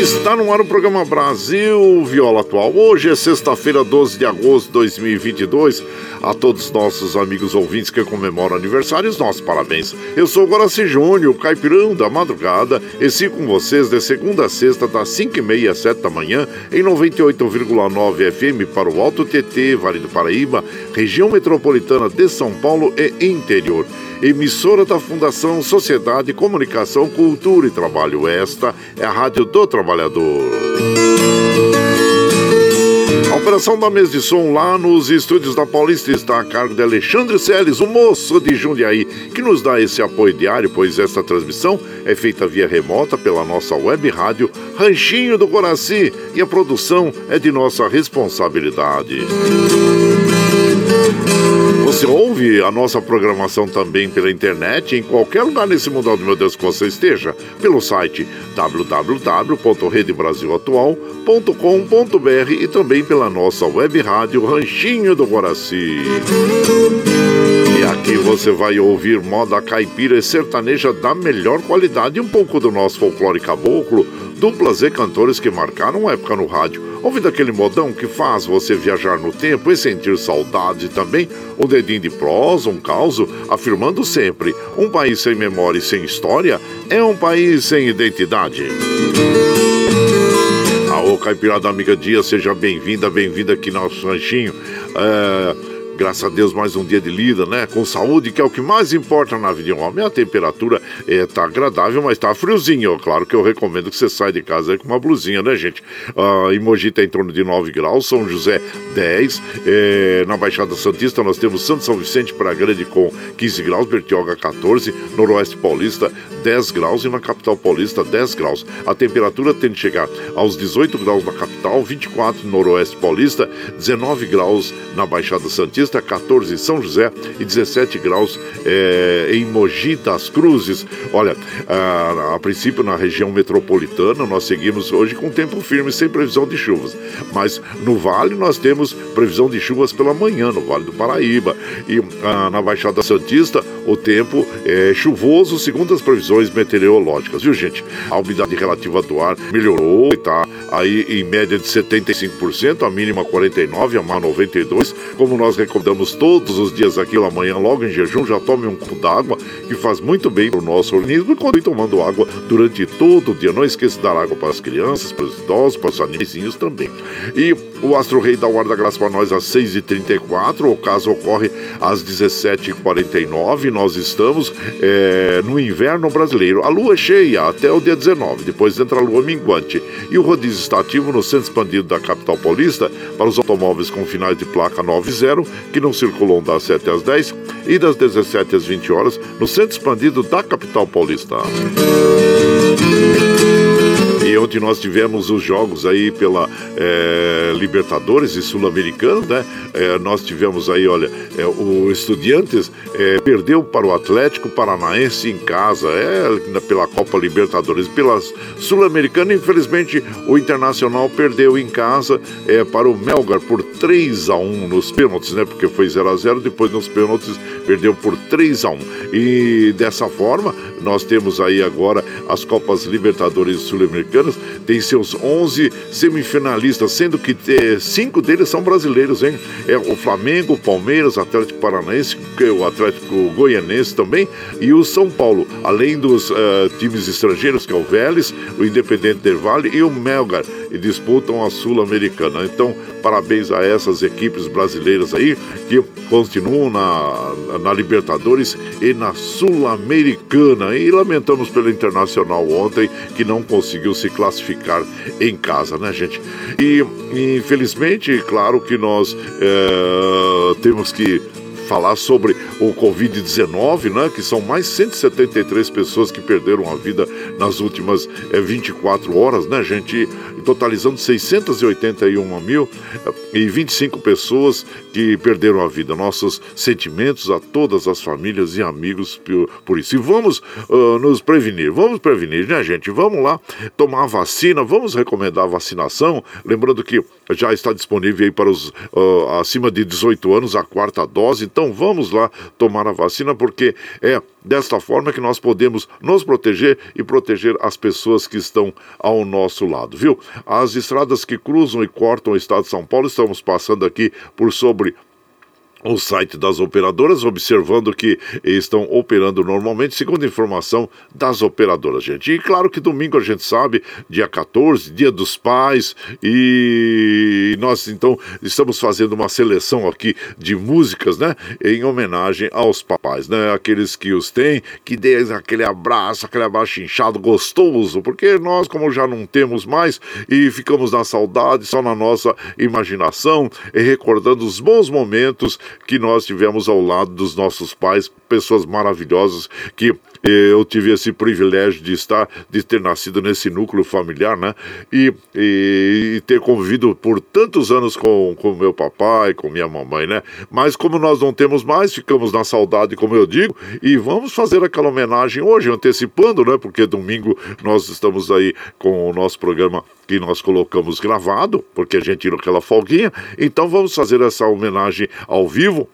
Está no ar o programa Brasil Viola Atual. Hoje é sexta-feira, 12 de agosto de 2022. A todos os nossos amigos ouvintes que comemoram aniversários, nossos parabéns. Eu sou o Guaraci Júnior, caipirão da madrugada, e sigo com vocês de segunda a sexta, das 5h30 às 7 da manhã, em 98,9 FM para o Alto TT, Vale do Paraíba, região metropolitana de São Paulo e interior emissora da Fundação Sociedade, Comunicação, Cultura e Trabalho. Esta é a Rádio do Trabalhador. A operação da mesa de som lá nos estúdios da Paulista está a cargo de Alexandre Seles, o moço de Jundiaí, que nos dá esse apoio diário, pois esta transmissão é feita via remota pela nossa web rádio Ranchinho do Coraci e a produção é de nossa responsabilidade. Você ouve a nossa programação também pela internet, em qualquer lugar nesse mundo do meu Deus que você esteja, pelo site www.redebrasilatual.com.br e também pela nossa web rádio Ranchinho do Guaraci. E aqui você vai ouvir moda caipira e sertaneja da melhor qualidade um pouco do nosso folclore caboclo, duplas e cantores que marcaram época no rádio Ouvindo aquele modão que faz você viajar no tempo e sentir saudade também um dedinho de prosa, um caos, afirmando sempre: um país sem memória e sem história é um país sem identidade. Aô, Caipirada Amiga Dia, seja bem-vinda, bem-vinda aqui no nosso ranchinho. É Graças a Deus, mais um dia de lida, né? Com saúde, que é o que mais importa na vida de um homem. A temperatura é, tá agradável, mas tá friozinho. Claro que eu recomendo que você saia de casa com uma blusinha, né, gente? Ah, em Mogi tá em torno de 9 graus, São José 10. É, na Baixada Santista nós temos Santo São Vicente para Grande com 15 graus, Bertioga 14, Noroeste Paulista 10 graus e na capital paulista 10 graus. A temperatura tende a chegar aos 18 graus na capital, 24 no Noroeste Paulista, 19 graus na Baixada Santista. Paulista, 14 em São José e 17 graus é, em Mogi das Cruzes. Olha, a, a, princípio na região metropolitana nós seguimos hoje com tempo firme sem previsão de chuvas, mas no Vale nós temos previsão de chuvas pela manhã no Vale do Paraíba e a, na Baixada Santista o tempo é chuvoso, segundo as previsões meteorológicas, viu, gente? A umidade relativa do ar melhorou, está aí em média de 75%, a mínima 49%, a má 92%. Como nós recomendamos todos os dias aqui pela manhã, logo em jejum, já tome um copo d'água, que faz muito bem para o nosso organismo, e continue tomando água durante todo o dia. Não esqueça de dar água para as crianças, para os idosos, para os animaizinhos também. E o Astro Rei dá o da graça para nós às 6h34, o caso ocorre às 17h49. Nós estamos é, no inverno brasileiro. A lua é cheia até o dia 19, depois entra a lua minguante. E o rodízio está ativo no centro expandido da capital paulista para os automóveis com finais de placa 90, que não circulam das 7 às 10 e das 17 às 20 horas no centro expandido da capital paulista. E onde nós tivemos os jogos aí pela é, Libertadores e Sul-Americanos, né? É, nós tivemos aí, olha, é, o Estudiantes perdeu para o Atlético Paranaense em casa, é, pela Copa Libertadores. Pela Sul-Americana, infelizmente, o Internacional perdeu em casa é, para o Melgar por 3 a 1 nos pênaltis, né? Porque foi 0 a 0 depois nos pênaltis perdeu por 3 a 1 E dessa forma, nós temos aí agora as Copas Libertadores Sul-Americanas, tem seus 11 semifinalistas, sendo que é, cinco deles são brasileiros, hein? É o Flamengo, o Palmeiras, Atlético Paranaense, o Atlético Goianense também e o São Paulo, além dos uh, times estrangeiros, que é o Vélez, o Independente Del Vale e o Melgar, e disputam a Sul-Americana. Então, parabéns a essas equipes brasileiras aí que continuam na, na Libertadores e na Sul-Americana. E lamentamos pelo Internacional ontem que não conseguiu se classificar em casa, né, gente? E infelizmente, claro que nós é, temos que falar sobre o Covid-19, né, que são mais 173 pessoas que perderam a vida nas últimas é, 24 horas, né, gente? Totalizando 681 mil e 25 pessoas que perderam a vida. Nossos sentimentos a todas as famílias e amigos por, por isso. E vamos uh, nos prevenir, vamos prevenir, né, gente? Vamos lá tomar a vacina, vamos recomendar a vacinação. Lembrando que já está disponível aí para os uh, acima de 18 anos a quarta dose. Então vamos lá tomar a vacina, porque é desta forma que nós podemos nos proteger e proteger as pessoas que estão ao nosso lado, viu? As estradas que cruzam e cortam o estado de São Paulo, estamos passando aqui por sobre o site das operadoras, observando que estão operando normalmente, segundo informação das operadoras, gente. E claro que domingo a gente sabe, dia 14, dia dos pais, e nós então estamos fazendo uma seleção aqui de músicas, né, em homenagem aos papais, né, aqueles que os têm, que dêem aquele abraço, aquele abraço inchado gostoso, porque nós, como já não temos mais e ficamos na saudade, só na nossa imaginação, e recordando os bons momentos que nós tivemos ao lado dos nossos pais, pessoas maravilhosas que eu tive esse privilégio de estar, de ter nascido nesse núcleo familiar, né? E, e, e ter convivido por tantos anos com, com meu papai, com minha mamãe, né? Mas como nós não temos mais, ficamos na saudade, como eu digo, e vamos fazer aquela homenagem hoje, antecipando, né? Porque domingo nós estamos aí com o nosso programa que nós colocamos gravado, porque a gente tirou aquela folguinha. Então vamos fazer essa homenagem ao vivo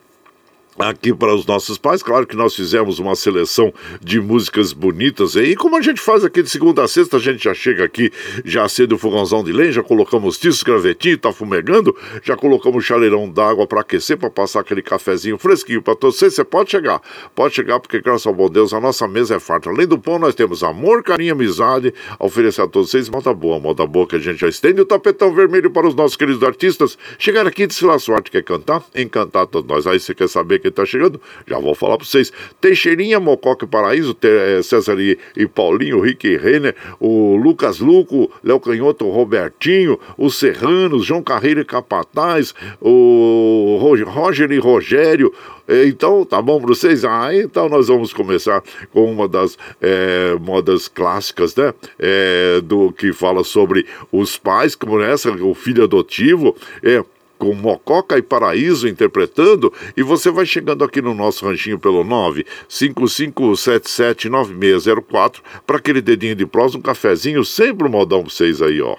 aqui para os nossos pais. Claro que nós fizemos uma seleção de músicas bonitas e como a gente faz aqui de segunda a sexta, a gente já chega aqui, já acende o fogãozão de lenha, já colocamos tiços, gravetinho, tá fumegando, já colocamos chaleirão d'água para aquecer, para passar aquele cafezinho fresquinho para vocês. Você pode chegar, pode chegar porque graças ao bom Deus a nossa mesa é farta. Além do pão, nós temos amor, carinho, amizade, a oferecer a todos vocês moda boa, moda boa que a gente já estende o tapetão vermelho para os nossos queridos artistas. Chegar aqui de Sila Sorte, quer cantar? Encantar todos nós. Aí você quer saber quem tá chegando? Já vou falar para vocês. Teixeirinha, Mococa Paraíso, eh, César e, e Paulinho, Rick e Renner, o Lucas Luco, Léo Canhoto, Robertinho, os Serranos, João Carreiro e Capataz, o Roger e Rogério, eh, então, tá bom para vocês? Ah, então nós vamos começar com uma das é, modas clássicas, né? É, do que fala sobre os pais, como essa, o filho adotivo. É, com Mococa e Paraíso interpretando, e você vai chegando aqui no nosso ranchinho pelo 955779604 para aquele dedinho de prós, um cafezinho, sempre um modão pra vocês aí, ó.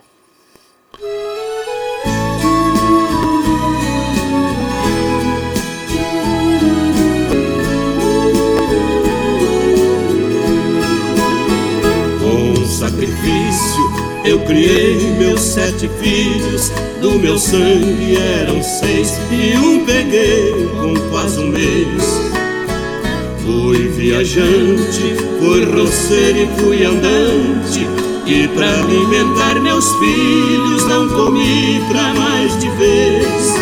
Eu criei meus sete filhos, do meu sangue eram seis e um peguei com quase um mês. Fui viajante, fui roceiro e fui andante, e para alimentar meus filhos não comi pra mais de vez.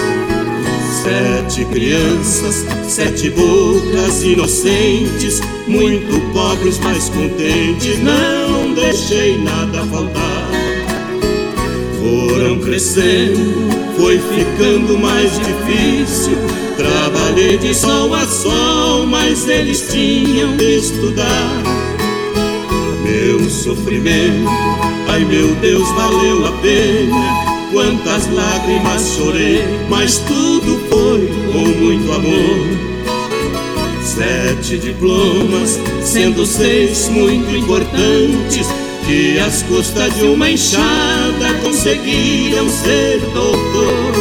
Sete crianças, sete bocas inocentes, muito pobres, mas contentes, não deixei nada faltar. Foram crescendo, foi ficando mais difícil. Trabalhei de sol a sol, mas eles tinham de estudar. Meu sofrimento, ai meu Deus, valeu a pena quantas lágrimas chorei, mas tudo foi com muito amor. Sete diplomas, sendo seis muito importantes, que às custas de uma enxada conseguiram ser doutor.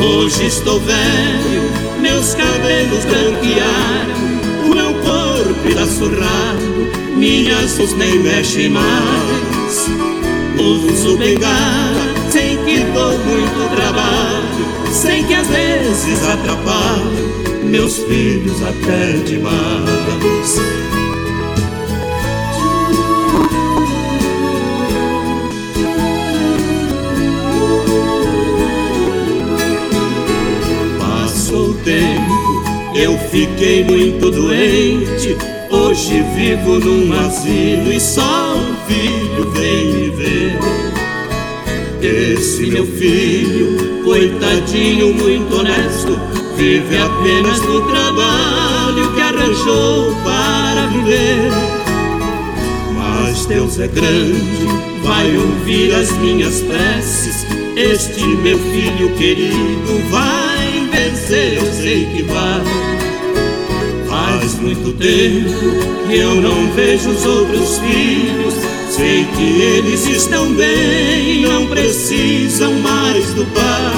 Hoje estou velho, meus cabelos branquearam, o meu corpo irá surrado, minhas mãos nem mexem mais. Uso bengala Sei que dou muito trabalho, sei que às vezes atrapalho meus filhos até demais. Eu fiquei muito doente. Hoje vivo num asilo e só um filho vem me ver. Esse meu filho, coitadinho, muito honesto, vive apenas do trabalho que arranjou para viver. Mas Deus é grande, vai ouvir as minhas preces. Este meu filho querido vai eu sei que vai. Faz muito tempo que eu não vejo os outros filhos Sei que eles estão bem, não precisam mais do pai.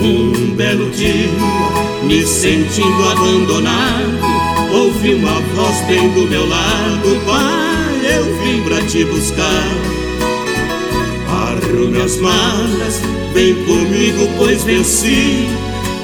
Um belo dia, me sentindo abandonado, ouvi uma voz bem do meu lado: Pai, eu vim pra te buscar. Arrume as malas, vem comigo, pois venci.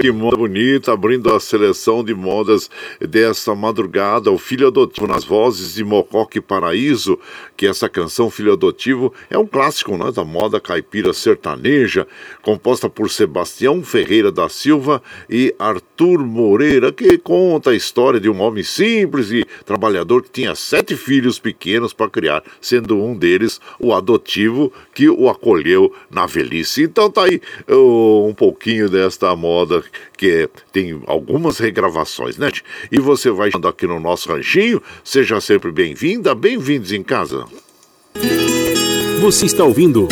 Que moda bonita, abrindo a seleção de modas desta madrugada. O Filho Adotivo nas vozes de Mocoque Paraíso, que essa canção Filho Adotivo é um clássico né, da moda caipira sertaneja, composta por Sebastião Ferreira da Silva e Arthur Moreira, que conta a história de um homem simples e trabalhador que tinha sete filhos pequenos para criar, sendo um deles o adotivo que o acolheu na velhice. Então tá aí uh, um pouquinho desta moda que tem algumas regravações, né? E você vai andando aqui no nosso ranchinho. Seja sempre bem-vinda, bem-vindos em casa. Você está ouvindo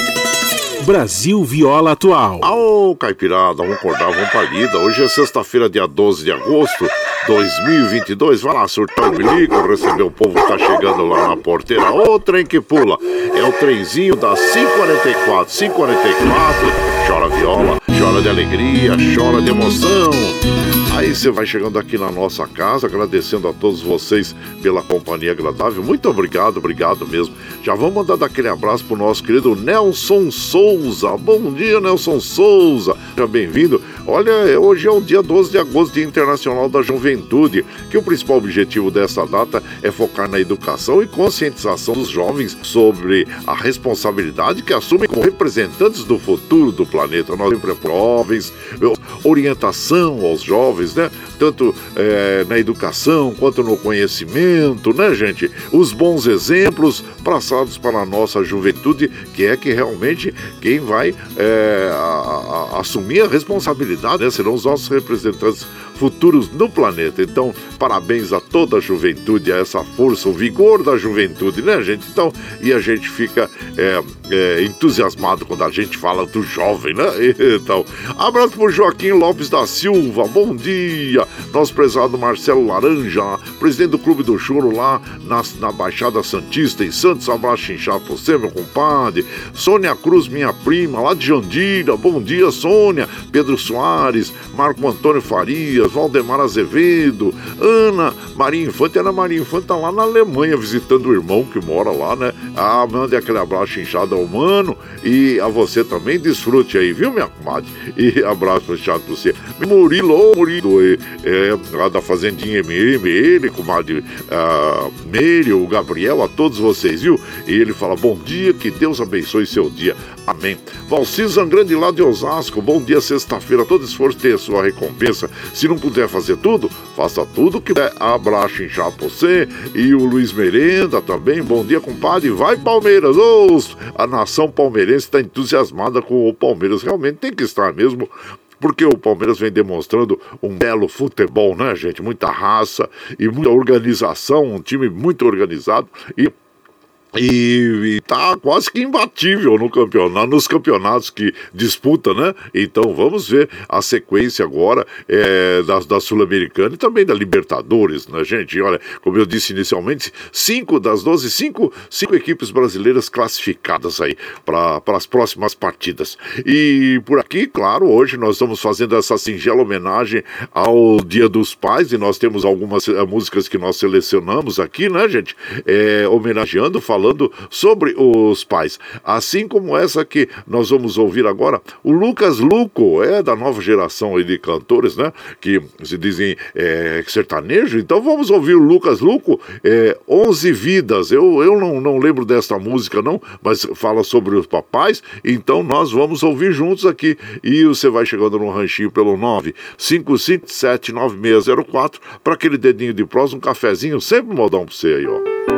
Brasil Viola Atual. Ô, Caipirada, vamos acordar, vamos pra lida. Hoje é sexta-feira, dia 12 de agosto. 2022. Vai lá, surtar o bilico, receber o povo que tá chegando lá na porteira. Ô, trem que pula. É o trenzinho das 544. 544. Chora viola, chora de alegria, chora de emoção. Aí você vai chegando aqui na nossa casa, agradecendo a todos vocês pela companhia agradável. Muito obrigado, obrigado mesmo. Já vamos mandar aquele abraço pro nosso querido Nelson Souza. Bom dia, Nelson Souza. Seja bem-vindo. Olha, hoje é o dia 12 de agosto, Dia Internacional da Juventude, que o principal objetivo dessa data é focar na educação e conscientização dos jovens sobre a responsabilidade que assumem como representantes do futuro do planeta. Nós sempre jovens, orientação aos jovens, né? Tanto é, na educação quanto no conhecimento, né, gente? Os bons exemplos passados para a nossa juventude, que é que realmente quem vai é, a, a, assumir a responsabilidade, né? Serão os nossos representantes futuros no planeta. Então, parabéns a toda a juventude, a essa força, o vigor da juventude, né, gente? Então, e a gente fica é, é, entusiasmado quando a gente fala do jovem, né? Então, abraço pro Joaquim Lopes da Silva, bom dia. Nosso prezado Marcelo Laranja, presidente do Clube do Choro lá na, na Baixada Santista, em Santos, abraço inchado pra você, meu compadre. Sônia Cruz, minha prima, lá de Jandira, bom dia, Sônia. Pedro Soares, Marco Antônio Valdemar Azevedo, Ana Maria Infante. Ana Maria Infante tá lá na Alemanha visitando o irmão que mora lá, né? Ah, mande aquele abraço inchado ao mano e a você também. Desfrute aí, viu, minha comadre? E abraço inchado pra você. Murilo, Murilo, é, é, lá da Fazendinha MM, ele, comadre ah, Meire, o Gabriel, a todos vocês, viu? E ele fala: bom dia, que Deus abençoe seu dia. Amém. Valcir Zangrande lá de Osasco, bom dia, sexta-feira. Todo esforço tem a sua recompensa. Se não puder fazer tudo, faça tudo que der. Abraço em você e o Luiz Merenda também. Bom dia, compadre. Vai, Palmeiras! Oh, a nação palmeirense está entusiasmada com o Palmeiras. Realmente tem que estar mesmo porque o Palmeiras vem demonstrando um belo futebol, né, gente? Muita raça e muita organização, um time muito organizado e e, está quase que imbatível no campeonato, nos campeonatos que disputa, né? Então vamos ver a sequência agora é, da, da Sul-Americana e também da Libertadores, né, gente? Olha, como eu disse inicialmente, cinco das 12, cinco, cinco equipes brasileiras classificadas aí para as próximas partidas. E por aqui, claro, hoje nós estamos fazendo essa singela homenagem ao Dia dos Pais e nós temos algumas eh, músicas que nós selecionamos aqui, né, gente? É, homenageando, falando falando sobre os pais. Assim como essa que nós vamos ouvir agora, o Lucas Luco, é da nova geração de cantores, né? Que se dizem é, sertanejo. Então vamos ouvir o Lucas Luco, é, 11 Vidas. Eu, eu não, não lembro desta música, não, mas fala sobre os papais. Então nós vamos ouvir juntos aqui. E você vai chegando no ranchinho pelo 955796604 para aquele dedinho de prosa, um cafezinho, sempre modão para você aí, ó.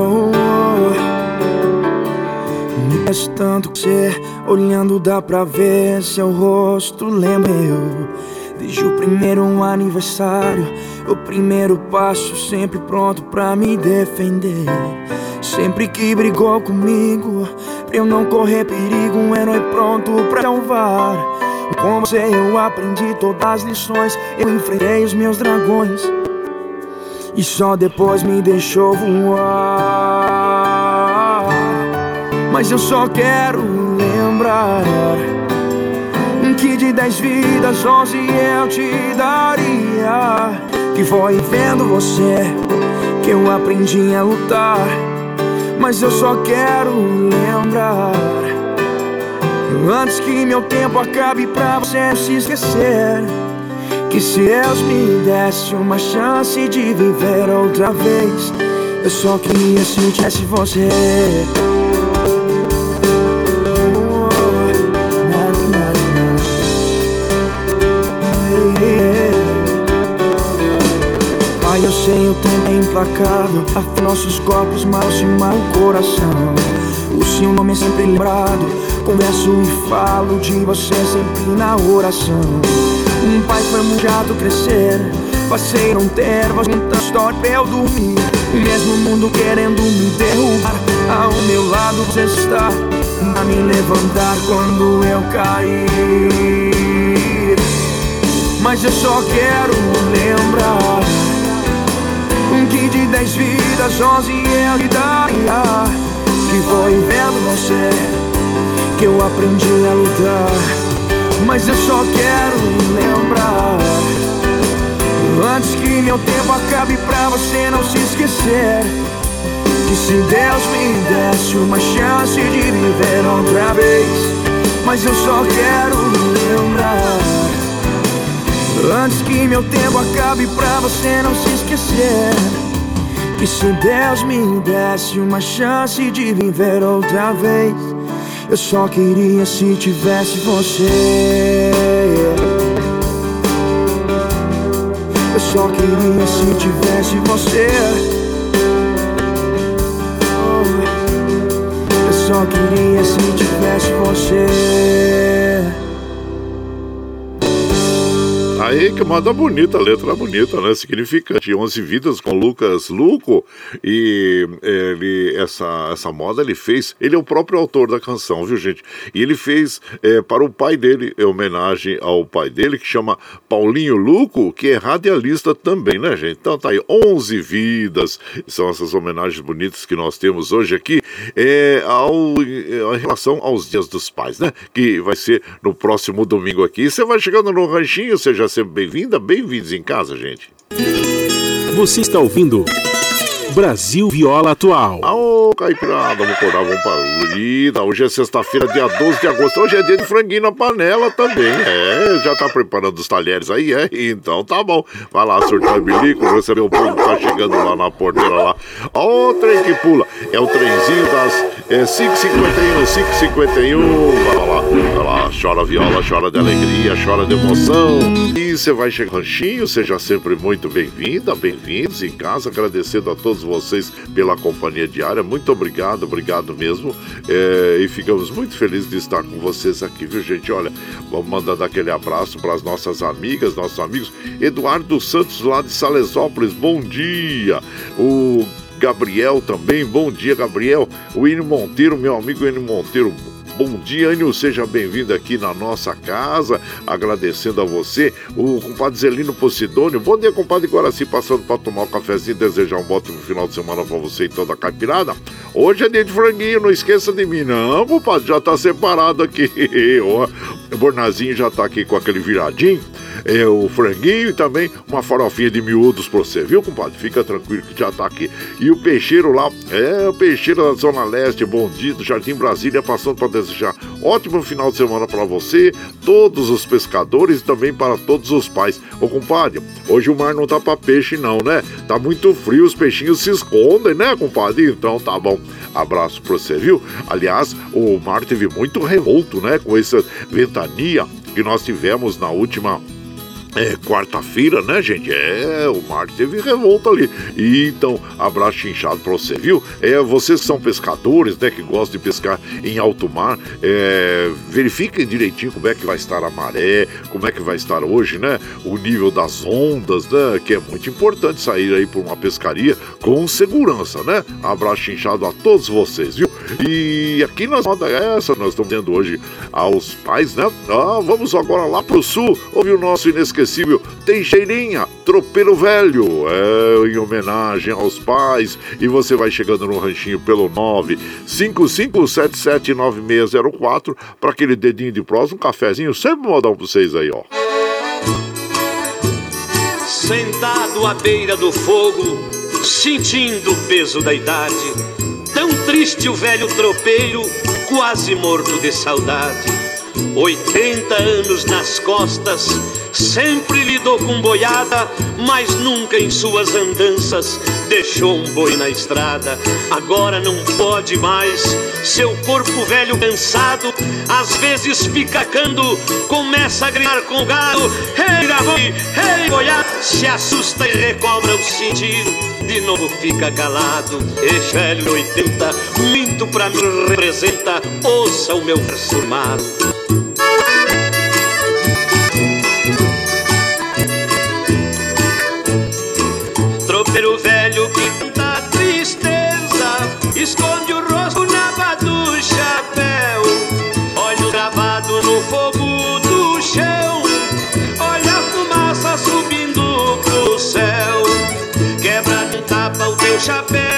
Oh, oh. Me faz tanto ser, olhando dá pra ver seu rosto lembra eu Desde o primeiro aniversário, o primeiro passo sempre pronto pra me defender Sempre que brigou comigo, pra eu não correr perigo, um herói pronto pra salvar. Com você eu aprendi todas as lições, eu enfrentei os meus dragões. E só depois me deixou voar. Mas eu só quero lembrar que de dez vidas, onze eu te daria. Que foi vendo você que eu aprendi a lutar. Mas eu só quero lembrar Antes que meu tempo acabe pra você se esquecer Que se Deus me desse uma chance de viver outra vez Eu só queria se eu tivesse você implacável. Afia nossos corpos, mal se mal o coração. O seu nome é sempre lembrado. Converso e falo de você sempre na oração. Um pai foi muito crescer. Passei não ter voz, muita história pra eu dormir. Mesmo o mundo querendo me derrubar Ao meu lado você está A me levantar quando eu cair. Mas eu só quero lembrar que de dez vidas, onze eu lhe daria Que foi vendo você que eu aprendi a lutar. Mas eu só quero lembrar. Antes que meu tempo acabe pra você não se esquecer. Que se Deus me desse uma chance de viver outra vez. Mas eu só quero lembrar Antes que meu tempo acabe pra você não se esquecer Que se Deus me desse uma chance de viver outra vez Eu só queria se tivesse você Eu só queria se tivesse você oh. só queria se tivesse você. Aí que manda bonita, letra bonita, né? Significante. 11 vidas com Lucas Luco. E ele, essa, essa moda ele fez. Ele é o próprio autor da canção, viu, gente? E ele fez é, para o pai dele, em homenagem ao pai dele, que chama Paulinho Luco, que é radialista também, né, gente? Então tá aí, 11 vidas. São essas homenagens bonitas que nós temos hoje aqui é, ao, em relação aos dias dos pais, né? Que vai ser no próximo domingo aqui. Você vai chegando no ranchinho, você já sempre bem-vinda, bem-vindos em casa, gente. Você está ouvindo Brasil Viola Atual. Ô, Caipirada, vamos acordar, vamos lida. Hoje é sexta-feira, dia 12 de agosto. Hoje é dia de franguinho na panela também. É, já tá preparando os talheres aí, é? Então tá bom. Vai lá, surtar bilico, receber o povo que tá chegando lá na porteira lá. Ó, o trem que pula. É o trenzinho das é, 5h51, 5h51. Vai lá, vai lá, chora viola, chora de alegria, chora de emoção. E você vai chegar ranchinho, seja sempre muito bem-vinda, bem-vindos em casa, agradecendo a todos vocês pela companhia diária. Muito obrigado, obrigado mesmo. É, e ficamos muito felizes de estar com vocês aqui, viu, gente? Olha, vamos mandando aquele abraço para as nossas amigas, nossos amigos. Eduardo Santos, lá de Salesópolis, bom dia. O Gabriel também, bom dia, Gabriel. O Enio Monteiro, meu amigo Enio Monteiro, Bom dia, Anil, seja bem-vindo aqui na nossa casa, agradecendo a você, o compadre Zelino Posidônio. Bom dia, compadre Guaraci, passando para tomar um cafezinho, desejar um ótimo final de semana para você e toda a caipirada. Hoje é dia de franguinho, não esqueça de mim, não, compadre, já tá separado aqui. o Bornazinho já tá aqui com aquele viradinho é, o franguinho e também uma farofinha de miúdos pra você, viu, compadre? Fica tranquilo que já tá aqui. E o peixeiro lá, é o peixeiro da Zona Leste, bom dia, do Jardim Brasília, passando para desejar ótimo final de semana para você, todos os pescadores e também para todos os pais. Ô, compadre, hoje o mar não tá pra peixe, não, né? Tá muito frio, os peixinhos se escondem, né, compadre? Então tá bom. Abraço pra você, viu? Aliás, o mar teve muito revolto, né, com essa ventania que nós tivemos na última é quarta-feira, né, gente? É, o mar teve revolta ali. E então, abraço inchado pra você, viu? É, vocês que são pescadores, né, que gostam de pescar em alto mar, é, verifiquem direitinho como é que vai estar a maré, como é que vai estar hoje, né? O nível das ondas, né? Que é muito importante sair aí por uma pescaria com segurança, né? Abraço inchado a todos vocês, viu? E aqui na roda essa, nós estamos tendo hoje aos pais, né? Ah, vamos agora lá pro sul, ouvir o nosso inesquecível Teixeirinha, Tropeiro Velho, é, em homenagem aos pais. E você vai chegando no ranchinho pelo 955779604 para aquele dedinho de prós, um cafezinho, sempre modão pra vocês aí, ó. Sentado à beira do fogo, sentindo o peso da idade triste o velho tropeiro, quase morto de saudade. 80 anos nas costas, sempre lidou com boiada, mas nunca em suas andanças deixou um boi na estrada. Agora não pode mais, seu corpo velho cansado, às vezes fica cando, começa a gritar com o gado. Hey, boi, hey, boiada, se assusta e recobra o sentido de novo fica calado. Este velho 80, muito pra mim representa. Ouça o meu verso. Tanta tristeza, esconde o rosto na aba do chapéu. Olho gravado no fogo do chão, olha a fumaça subindo pro céu. Quebra um tapa o teu chapéu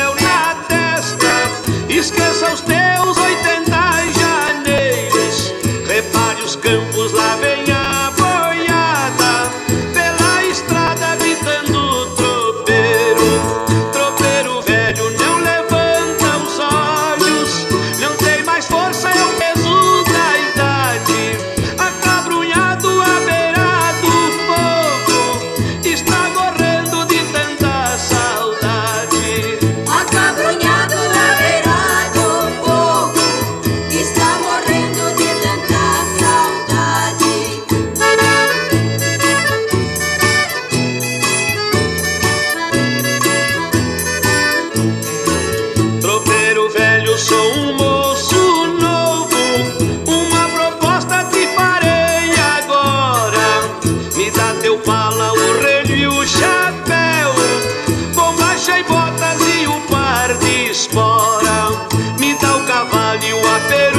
vale o.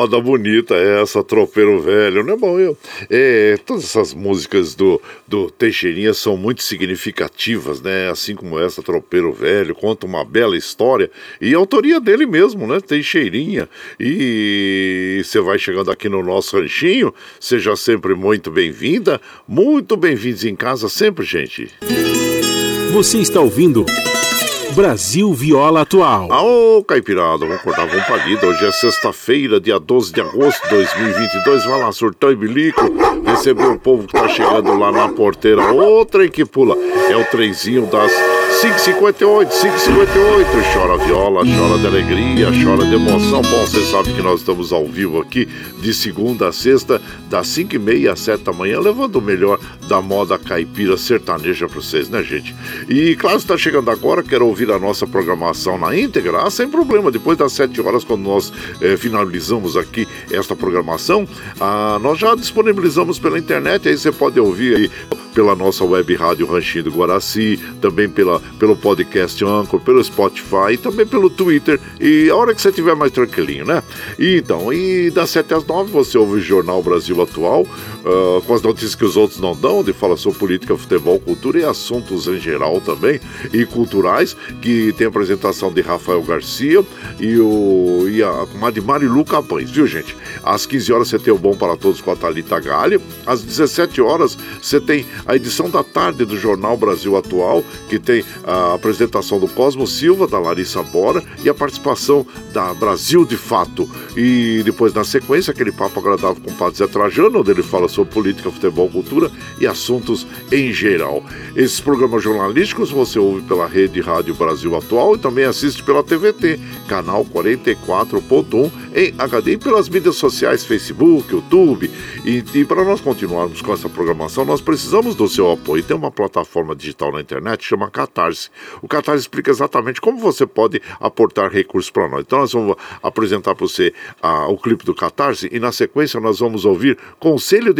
moda bonita é essa, tropeiro velho, não é bom? Eu, é, todas essas músicas do, do Teixeirinha são muito significativas, né? Assim como essa, Tropeiro Velho, conta uma bela história e a autoria dele mesmo, né? Teixeirinha. E você vai chegando aqui no nosso ranchinho, seja sempre muito bem-vinda, muito bem-vindos em casa sempre, gente. Você está ouvindo Brasil Viola Atual. Aô, Caipirada, vamos cortar vamos pra. Hoje é sexta-feira, dia 12 de agosto de 2022. Vai lá, surtão e bilico. Receber o povo que tá chegando lá na porteira. Outra que pula. É o trenzinho das 5h58, 5h58. Chora viola, chora de alegria, chora de emoção. Bom, você sabe que nós estamos ao vivo aqui de segunda a sexta, das 5h30 às 7 da manhã, levando o melhor da moda caipira sertaneja pra vocês, né, gente? E claro, você tá chegando agora, quer ouvir a nossa programação na íntegra, ah, sem problema. Depois das 7 horas, quando nós eh, finalizamos aqui esta programação, ah, nós já disponibilizamos pela internet, aí você pode ouvir aí pela nossa web rádio Ranchinho do Guaraci, também pela, pelo podcast Anchor, pelo Spotify, também pelo Twitter, e a hora que você estiver mais tranquilinho, né? E então, e das 7 às 9 você ouve o Jornal Brasil Atual, ah, com as notícias que os outros não dão, de fala sobre política, futebol, cultura e assuntos em geral também, e culturais, que tem a apresentação de Rafael Garcia e, o, e a comadre Marilu Capães, viu gente? Às 15 horas você tem o Bom para Todos com a Thalita Galha, às 17 horas você tem a edição da tarde do Jornal Brasil Atual, que tem a apresentação do Cosmo Silva, da Larissa Bora e a participação da Brasil de Fato. E depois, na sequência, aquele papo agradável com o Padre Zé Trajano, onde ele fala sobre política, futebol, cultura e assuntos em geral. Esses programas jornalísticos você ouve pela rede Rádio Brasil Atual e também assiste pela TVT, canal 44.1 em HD e pelas mídias sociais, Facebook, YouTube. E, e para nós continuarmos com essa programação, nós precisamos do seu apoio. Tem uma plataforma digital na internet chama Catarse. O Catarse explica exatamente como você pode aportar recursos para nós. Então nós vamos apresentar para você ah, o clipe do Catarse e na sequência nós vamos ouvir Conselho de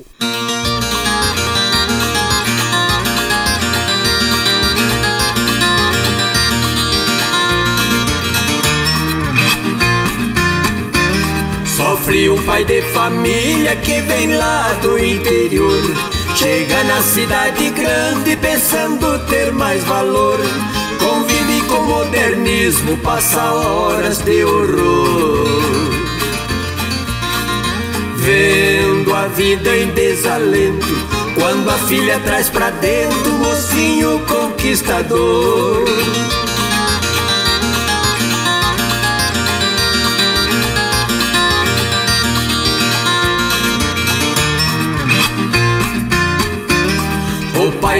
Sofre um pai de família que vem lá do interior. Chega na cidade grande pensando ter mais valor. Convive com modernismo, passa horas de horror. Vendo a vida em desalento. Quando a filha traz pra dentro, mocinho conquistador.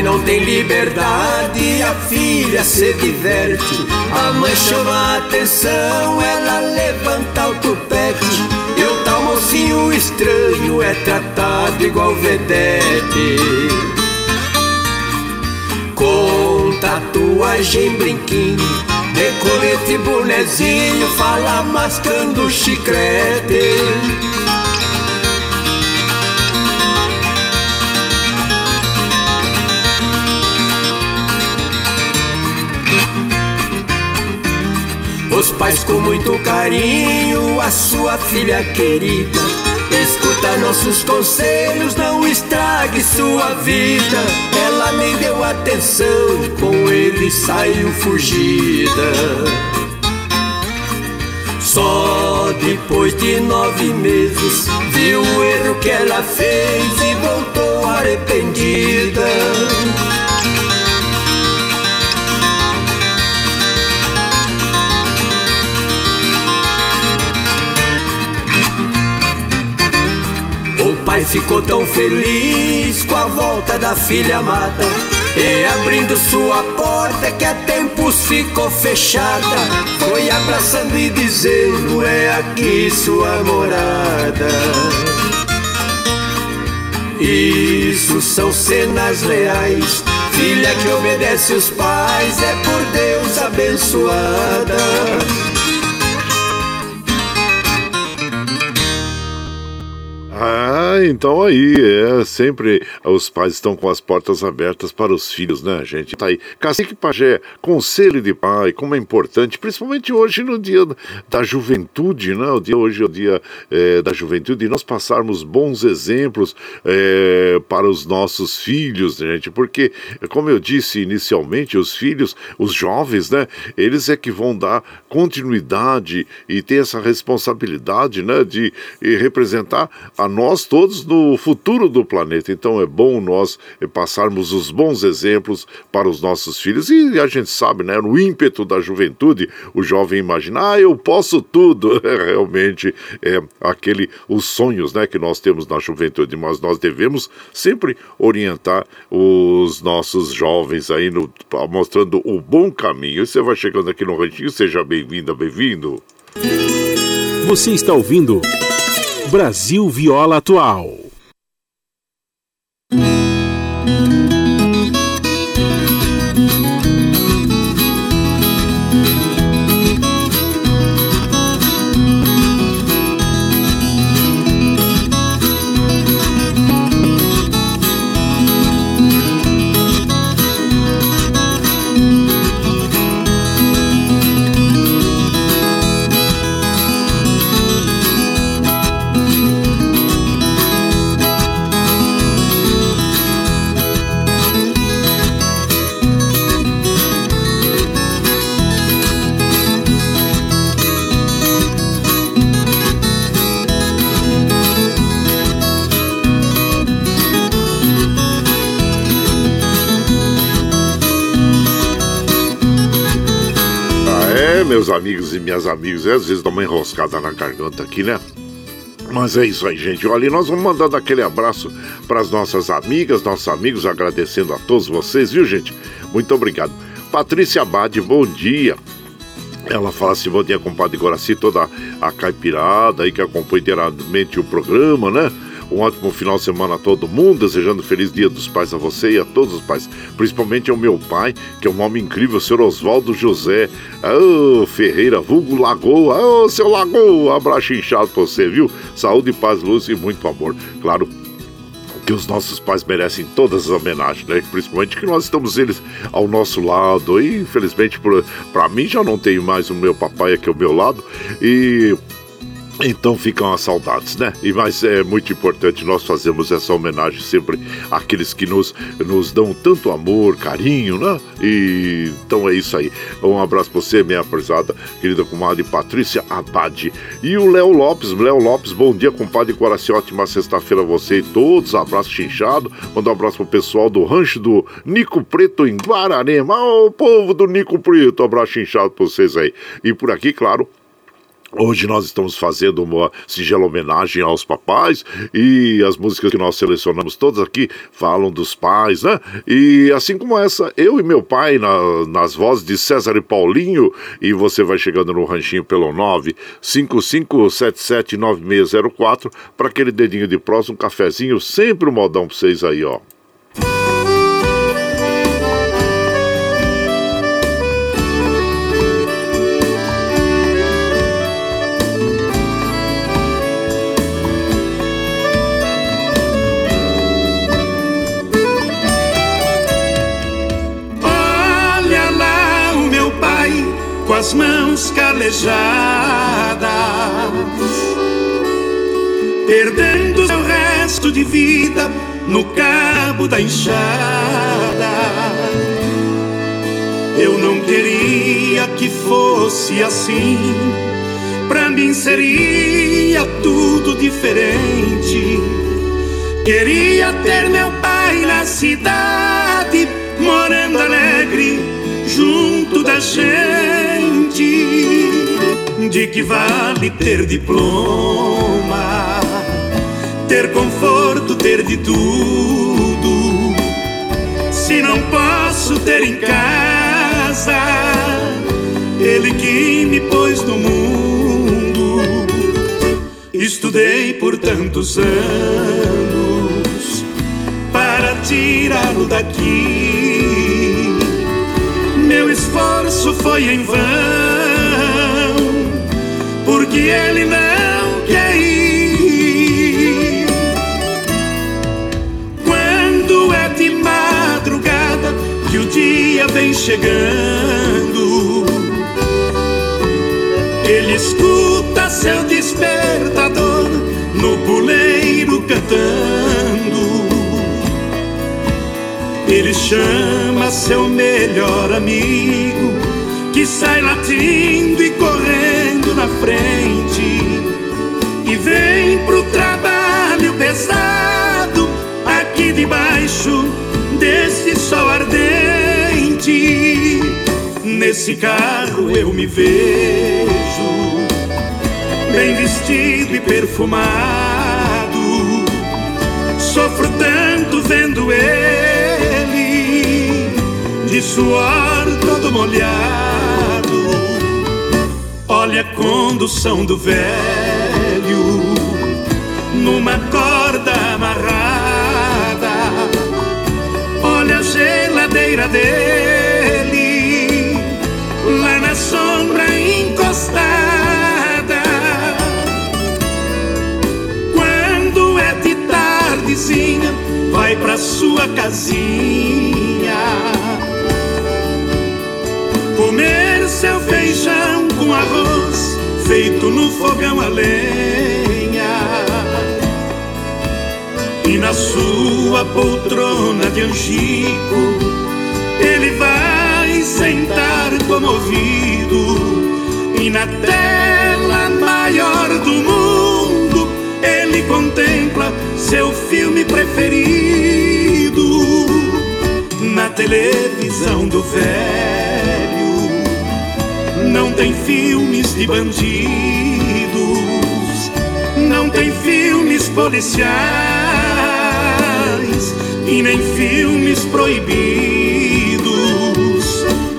Não tem liberdade, a filha se diverte. A mãe chama a atenção, ela levanta o tupete. E o tal mocinho estranho é tratado igual vedete. Com tatuagem, brinquinho, De colete e bonezinho, fala mascando chiclete. Os pais com muito carinho, a sua filha querida. Escuta nossos conselhos, não estrague sua vida. Ela nem deu atenção, com ele saiu fugida. Só depois de nove meses viu o erro que ela fez e voltou arrependida. Pai ficou tão feliz com a volta da filha amada. E abrindo sua porta que há tempos ficou fechada. Foi abraçando e dizendo é aqui sua morada. Isso são cenas reais. Filha que obedece os pais é por Deus abençoada Ah, então aí, é sempre os pais estão com as portas abertas para os filhos, né, gente? Tá aí. Cacique Pajé, conselho de pai, como é importante, principalmente hoje no dia da juventude, né? O dia hoje é o dia é, da juventude e nós passarmos bons exemplos é, para os nossos filhos, gente, porque, como eu disse inicialmente, os filhos, os jovens, né, eles é que vão dar continuidade e ter essa responsabilidade, né, de representar a nós todos no futuro do planeta. Então é bom nós eh, passarmos os bons exemplos para os nossos filhos. E a gente sabe, né, no ímpeto da juventude, o jovem imagina, ah, eu posso tudo. Realmente é aquele os sonhos, né, que nós temos na juventude, mas nós devemos sempre orientar os nossos jovens aí no, mostrando o bom caminho. Você vai chegando aqui no ranchinho, seja bem-vinda, bem-vindo. Você está ouvindo Brasil Viola Atual. Meus amigos e minhas amigas, é, às vezes dá uma enroscada na garganta aqui, né? Mas é isso aí, gente. Olha, nós vamos mandando aquele abraço para as nossas amigas, nossos amigos, agradecendo a todos vocês, viu, gente? Muito obrigado. Patrícia Abade, bom dia. Ela fala assim, bom dia, compadre Guaraci, toda a caipirada aí que acompanha inteiramente o programa, né? Um ótimo final de semana a todo mundo, desejando feliz dia dos pais a você e a todos os pais, principalmente ao meu pai, que é um homem incrível, o senhor Oswaldo José Ô, Ferreira, vulgo Lagoa, ô, seu Lagoa, abraço inchado pra você, viu? Saúde, paz, luz e muito amor. Claro, que os nossos pais merecem todas as homenagens, né? Principalmente que nós estamos eles ao nosso lado. E infelizmente para mim já não tenho mais o meu papai aqui ao meu lado e então ficam as saudades, né? E mas é muito importante nós fazermos essa homenagem sempre àqueles que nos, nos dão tanto amor, carinho, né? E então é isso aí. Um abraço pra você, minha prezada, querida comadre Patrícia Abade. E o Léo Lopes, Léo Lopes, bom dia, compadre Coraci, ótima sexta-feira a você e todos. Abraço chinchado. Manda um abraço pro pessoal do rancho do Nico Preto em Guararema. Ô, povo do Nico Preto, abraço chinchado pra vocês aí. E por aqui, claro, Hoje nós estamos fazendo uma singela homenagem aos papais e as músicas que nós selecionamos todas aqui falam dos pais, né? E assim como essa, eu e meu pai na- nas vozes de César e Paulinho e você vai chegando no ranchinho pelo 955779604 para aquele dedinho de próximo, um cafezinho, sempre um modão pra vocês aí, ó. Mãos calejadas, perdendo seu resto de vida no cabo da enxada. Eu não queria que fosse assim. Pra mim seria tudo diferente. Queria ter meu pai na cidade, morando alegre junto da gente. De que vale ter diploma, ter conforto, ter de tudo, se não posso ter em casa ele que me pôs no mundo. Estudei por tantos anos para tirá-lo daqui. Esforço foi em vão, porque ele não quer ir. Quando é de madrugada que o dia vem chegando, ele escuta seu despertador no puleiro cantando. Chama seu melhor amigo, que sai latindo e correndo na frente. E vem pro trabalho pesado, aqui debaixo desse sol ardente. Nesse carro eu me vejo, bem vestido e perfumado. Suor todo molhado. Olha a condução do velho, numa corda amarrada. Olha a geladeira dele, lá na sombra encostada. Quando é de tardezinha, vai pra sua casinha. Seu feijão com arroz, feito no fogão a lenha. E na sua poltrona de angico, ele vai sentar comovido. E na tela maior do mundo, ele contempla seu filme preferido. Na televisão do velho, não tem filmes de bandidos, não tem filmes policiais. E nem filmes proibidos.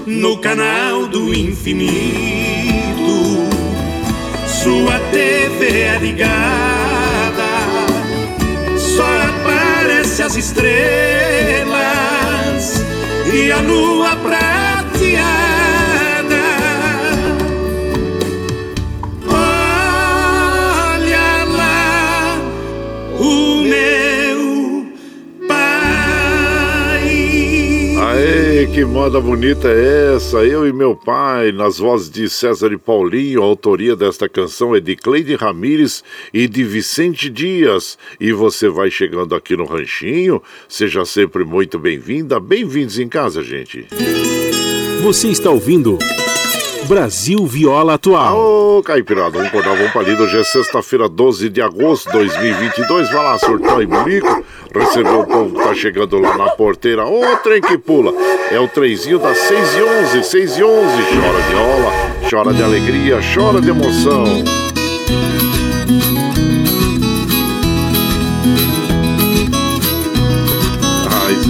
No canal do infinito. Sua TV é ligada, só aparece as estrelas. E a lua prateada. Que moda bonita é essa? Eu e meu pai, nas vozes de César e Paulinho, a autoria desta canção é de Cleide Ramires e de Vicente Dias. E você vai chegando aqui no Ranchinho, seja sempre muito bem-vinda, bem-vindos em casa, gente. Você está ouvindo Brasil Viola Atual. Ô, Caipirada, vamos acordar, vamos pra lida. Hoje é sexta-feira, 12 de agosto de 2022. Vai lá, surtão e bonico. Recebeu o povo que tá chegando lá na porteira. Ô, trem que pula. É o trenzinho das 6 e 11, 6 e 11. Chora viola, chora de alegria, chora de emoção.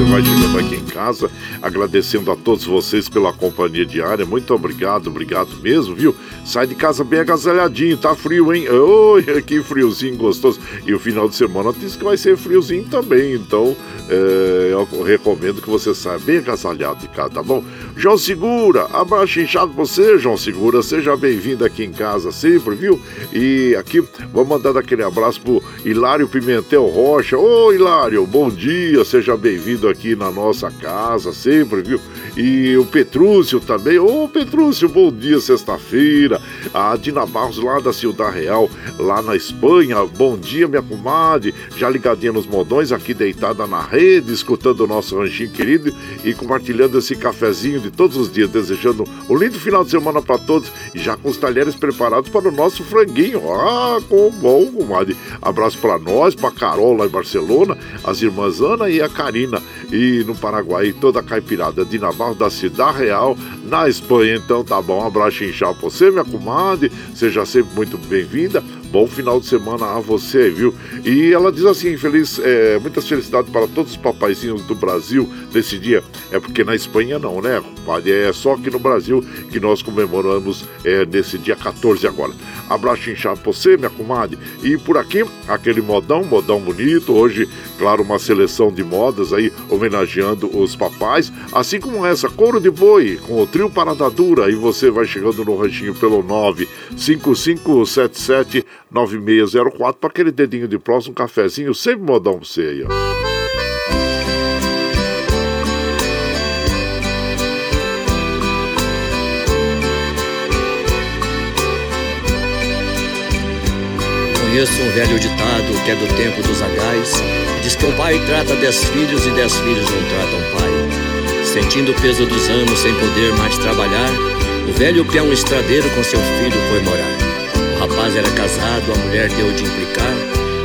Você vai chegando aqui em casa, agradecendo a todos vocês pela companhia diária. Muito obrigado, obrigado mesmo, viu? Sai de casa bem agasalhadinho, tá frio, hein? Oi, que friozinho gostoso. E o final de semana diz que vai ser friozinho também, então é, eu recomendo que você saia bem agasalhado de casa, tá bom? João Segura, abraço inchado você, João Segura. Seja bem-vindo aqui em casa sempre, viu? E aqui, vou mandar aquele abraço pro Hilário Pimentel Rocha. Ô, Hilário, bom dia, seja bem-vindo aqui na nossa casa, sempre, viu? E o Petrúcio também. Ô, Petrúcio, bom dia, sexta-feira. A Dina Barros lá da Ciudad Real, lá na Espanha. Bom dia, minha comadre. Já ligadinha nos modões, aqui deitada na rede, escutando o nosso ranchinho querido e compartilhando esse cafezinho de todos os dias. Desejando um lindo final de semana para todos e já com os talheres preparados para o nosso franguinho. Ah, com bom, comadre. Abraço para nós, para Carol lá em Barcelona, as irmãs Ana e a Karina. E no Paraguai, toda a caipirada. Dina Barros da Cidade Real, na Espanha. Então tá bom, um abraço inchado pra você, minha comadre. Seja sempre muito bem-vinda. Bom final de semana a você, viu? E ela diz assim: feliz, é, muitas felicidades para todos os papaizinhos do Brasil nesse dia. É porque na Espanha não, né, compadre? É só aqui no Brasil que nós comemoramos é, nesse dia 14 agora. Abraço inchado pra você, minha comadre. E por aqui, aquele modão, modão bonito. Hoje, claro, uma seleção de modas aí homenageando os papais. Assim como essa, couro de boi com o trio Parada Dura. E você vai chegando no ranchinho pelo 95577 9604 para aquele dedinho de próximo, um cafezinho, sempre modão pra você aí, ó. Conheço um velho ditado que é do tempo dos agais. Diz que um pai trata dez filhos e dez filhos não tratam pai. Sentindo o peso dos anos sem poder mais trabalhar, o velho peão estradeiro com seu filho foi morar. Rapaz era casado, a mulher deu de implicar.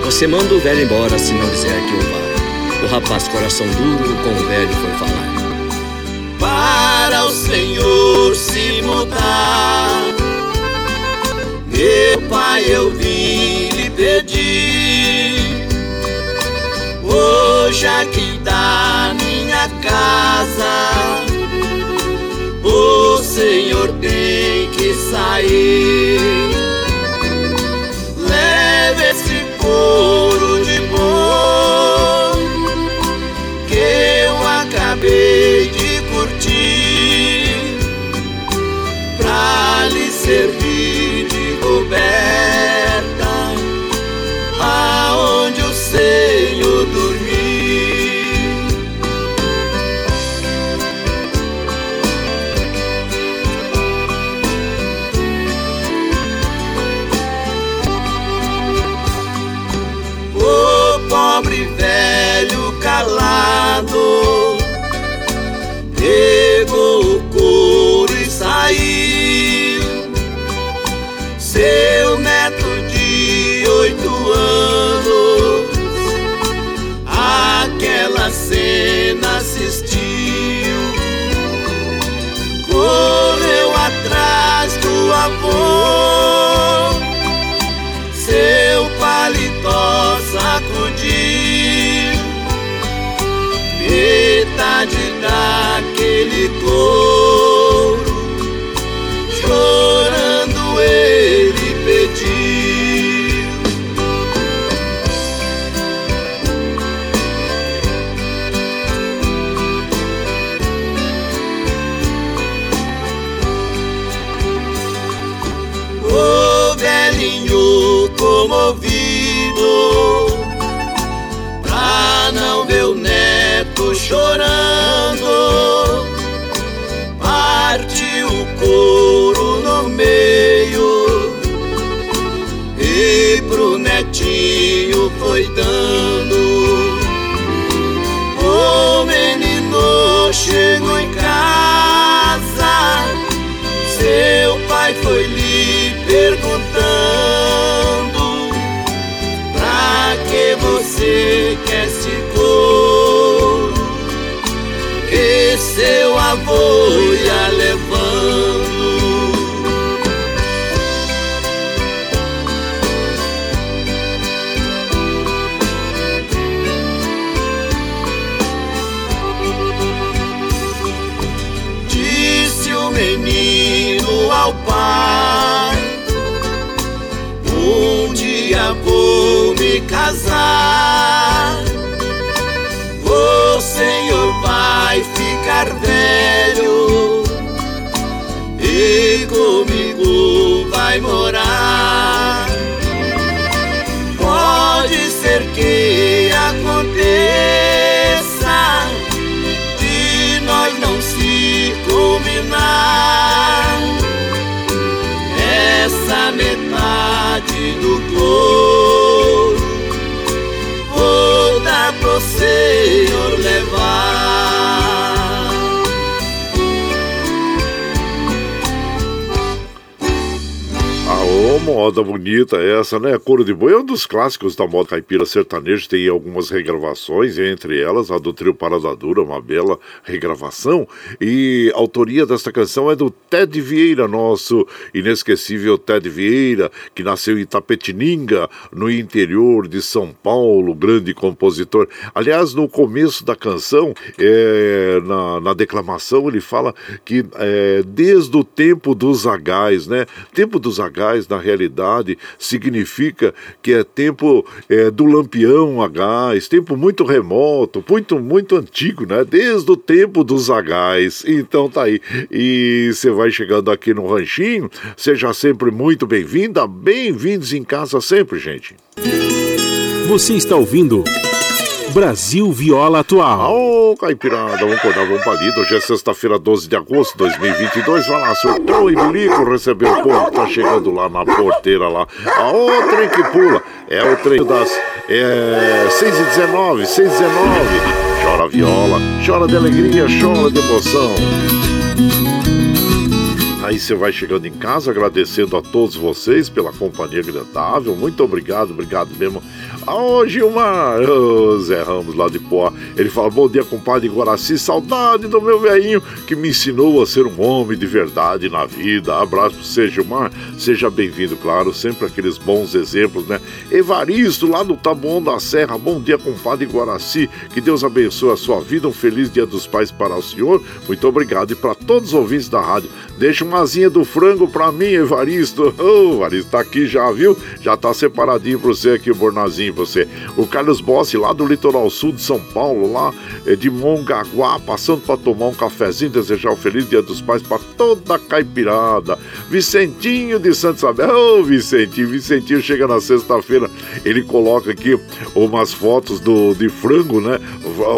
Você manda o velho embora se não quiser que o vá. O rapaz, coração duro, com o velho foi falar. Para o Senhor se mudar, meu pai, eu vim lhe pedir. Hoje aqui da minha casa, o Senhor tem que sair. Esse tonight. Essa, né? Coro de Boi é um dos clássicos da moda caipira sertaneja, tem algumas regravações, entre elas a do trio Parada Dura, uma bela regravação. E a autoria desta canção é do Ted Vieira, nosso inesquecível Ted Vieira, que nasceu em Itapetininga, no interior de São Paulo, grande compositor. Aliás, no começo da canção, é, na, na declamação, ele fala que é, desde o tempo dos zagais, né? Tempo dos zagais, na realidade, significa que é tempo é, do lampião a gás, tempo muito remoto, muito, muito antigo, né? Desde o tempo dos zagais. Então tá aí. E você vai chegando aqui no ranchinho, seja sempre muito bem-vinda, bem-vindos em casa sempre, gente. Você está ouvindo Brasil Viola Atual. Ô, Caipirada, vamos acordar, vamos palito. Hoje é sexta-feira, 12 de agosto de 2022. Vai lá, surtou e bilico, recebeu o povo tá chegando lá na porteira lá. A o trem que pula. É o trem das é, 6 e 19, 6 e 19. Chora viola, chora de alegria, chora de emoção. Aí você vai chegando em casa, agradecendo a todos vocês pela companhia agradável. Muito obrigado, obrigado mesmo. Ô Gilmar, Zé Ramos lá de Poá. Ele fala: Bom dia, compadre Guaraci. Saudade do meu velhinho que me ensinou a ser um homem de verdade na vida. Abraço pra você, Gilmar. Seja bem-vindo, claro. Sempre aqueles bons exemplos, né? Evaristo, lá do Taboão da Serra. Bom dia, compadre Guaraci. Que Deus abençoe a sua vida. Um feliz dia dos pais para o senhor. Muito obrigado. E para todos os ouvintes da rádio, deixa uma asinha do frango para mim, Evaristo. Ô, Evaristo, tá aqui já, viu? Já tá separadinho pra você aqui, bornazinho pra você. O Carlos Bossi, lá do litoral sul de São Paulo, lá eh, de Mongaguá, passando para tomar um cafezinho, desejar um feliz dia dos pais para toda a caipirada. Vicentinho de Santo Isabel. Ô, Vicentinho, Vicentinho chega na sexta-feira, ele coloca aqui umas fotos do, de frango, né?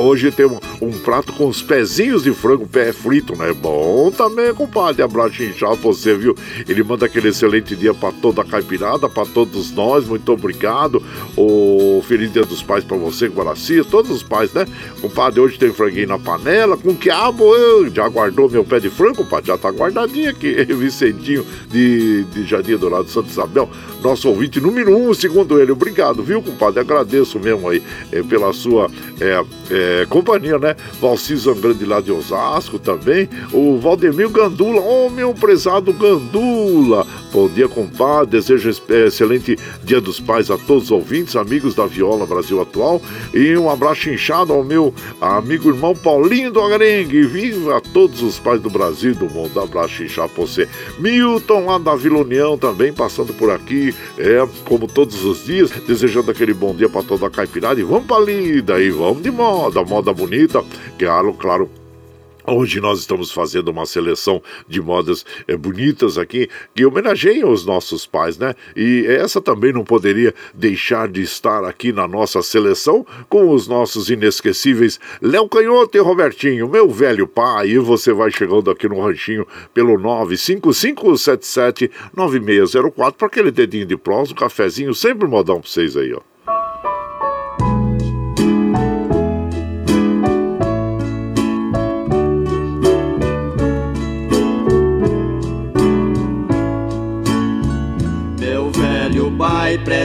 Hoje tem um, um prato com os pezinhos de frango, pé frito, né? Bom também, compadre. Abraço inchado pra você, viu? Ele manda aquele excelente dia para toda a caipirada, para todos nós. Muito obrigado. O feliz dia dos pais para você, Guaraci, todos os pais, né? Compadre, hoje tem franguinho na panela, com quiabo. Eu já guardou meu pé de frango, compadre? Já tá guardadinho aqui. Vicentinho de, de Jardim Dourado, Santa Isabel, nosso ouvinte número um, segundo ele. Obrigado, viu, compadre? Agradeço mesmo aí é, pela sua é, é, companhia, né? Valciso Grande lá de Osasco também. O Valdemir Gandula, ô meu prezado Gandula. Bom dia, compadre. Desejo excelente dia dos pais a todos os ouvintes, amigos da Viola Brasil Atual. E um abraço inchado ao meu amigo irmão Paulinho do Agrengue. Viva a todos os pais do Brasil e do mundo. Abraço inchado pra você. Milton lá da Vila União também passando por aqui, é, como todos os dias, desejando aquele bom dia para toda a caipirada. E vamos pra lida e vamos de moda, moda bonita. Claro, claro, Hoje nós estamos fazendo uma seleção de modas é, bonitas aqui que homenageiam os nossos pais, né? E essa também não poderia deixar de estar aqui na nossa seleção com os nossos inesquecíveis Léo Canhoto e Robertinho, meu velho pai. E você vai chegando aqui no ranchinho pelo 955779604 para aquele dedinho de prós, um cafezinho, sempre modão para vocês aí, ó.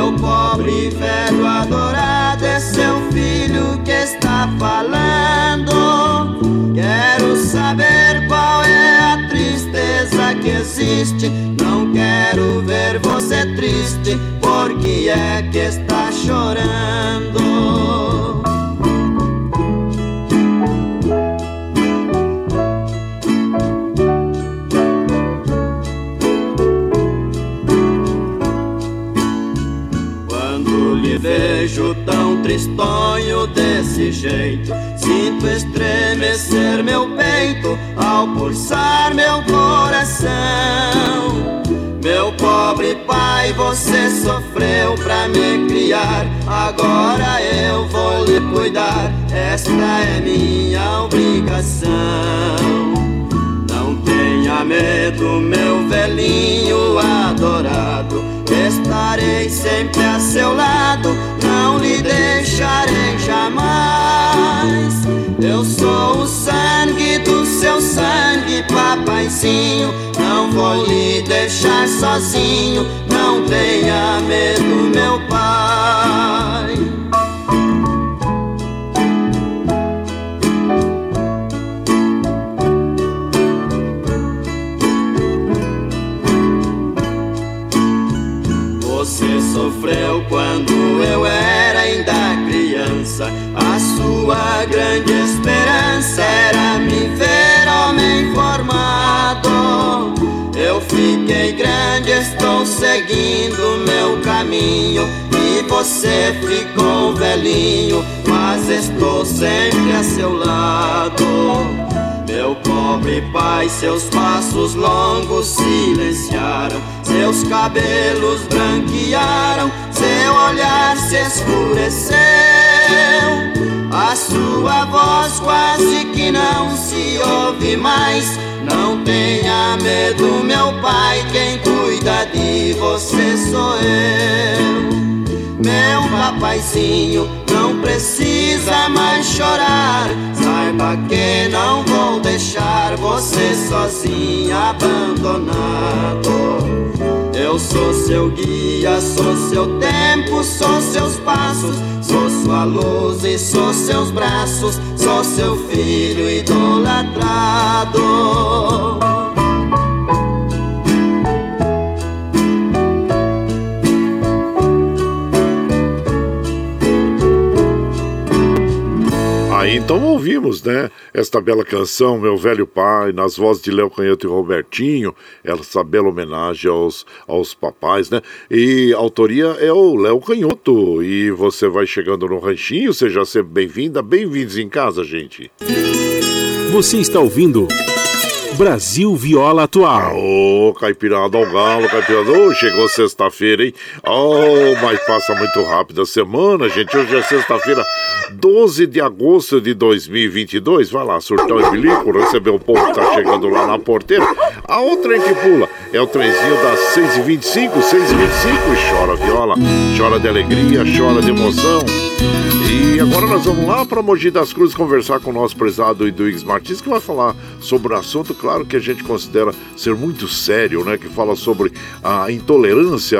Meu pobre velho adorado é seu filho que está falando. Quero saber qual é a tristeza que existe. Não quero ver você triste, porque é que está chorando. Tristonho desse jeito Sinto estremecer meu peito, ao pulsar meu coração. Meu pobre pai, você sofreu pra me criar. Agora eu vou lhe cuidar, esta é minha obrigação. Não tenha medo, meu velhinho adorado. Estarei sempre a seu lado, não lhe deixarei jamais. Eu sou o sangue do seu sangue, papaizinho. Não vou lhe deixar sozinho, não tenha medo, meu pai. Sua grande esperança era me ver homem formado. Eu fiquei grande, estou seguindo meu caminho. E você ficou velhinho, mas estou sempre a seu lado. Meu pobre pai, seus passos longos silenciaram, seus cabelos branquearam, seu olhar se escureceu. A sua voz quase que não se ouve mais. Não tenha medo, meu pai, quem cuida de você sou eu. Meu papaizinho, não precisa mais chorar. Saiba que não vou deixar você sozinho, abandonado. Eu sou seu guia, sou seu tempo, sou seus passos, sou sua luz e sou seus braços, sou seu filho idolatrado. Aí então ouvimos, né? Esta bela canção, Meu Velho Pai, nas vozes de Léo Canhoto e Robertinho, essa bela homenagem aos, aos papais, né? E a autoria é o Léo Canhoto. E você vai chegando no ranchinho, seja sempre bem-vinda, bem-vindos em casa, gente. Você está ouvindo Brasil Viola Atual. Ô, Caipirada ao galo, Caipirada. Ô, chegou sexta-feira, hein? Oh, mas passa muito rápido a semana, gente. Hoje é sexta-feira, 12 de agosto de 2022. Vai lá, surtão e bilico, receber o povo que tá chegando lá na porteira. A outra que pula é o trenzinho das 6h25, 6h25. E chora viola, chora de alegria, chora de emoção. E agora nós vamos lá para Mogi das Cruzes conversar com o nosso prezado Eduígues Martins, que vai falar sobre um assunto, claro, que a gente considera ser muito sério, né? Que fala sobre a intolerância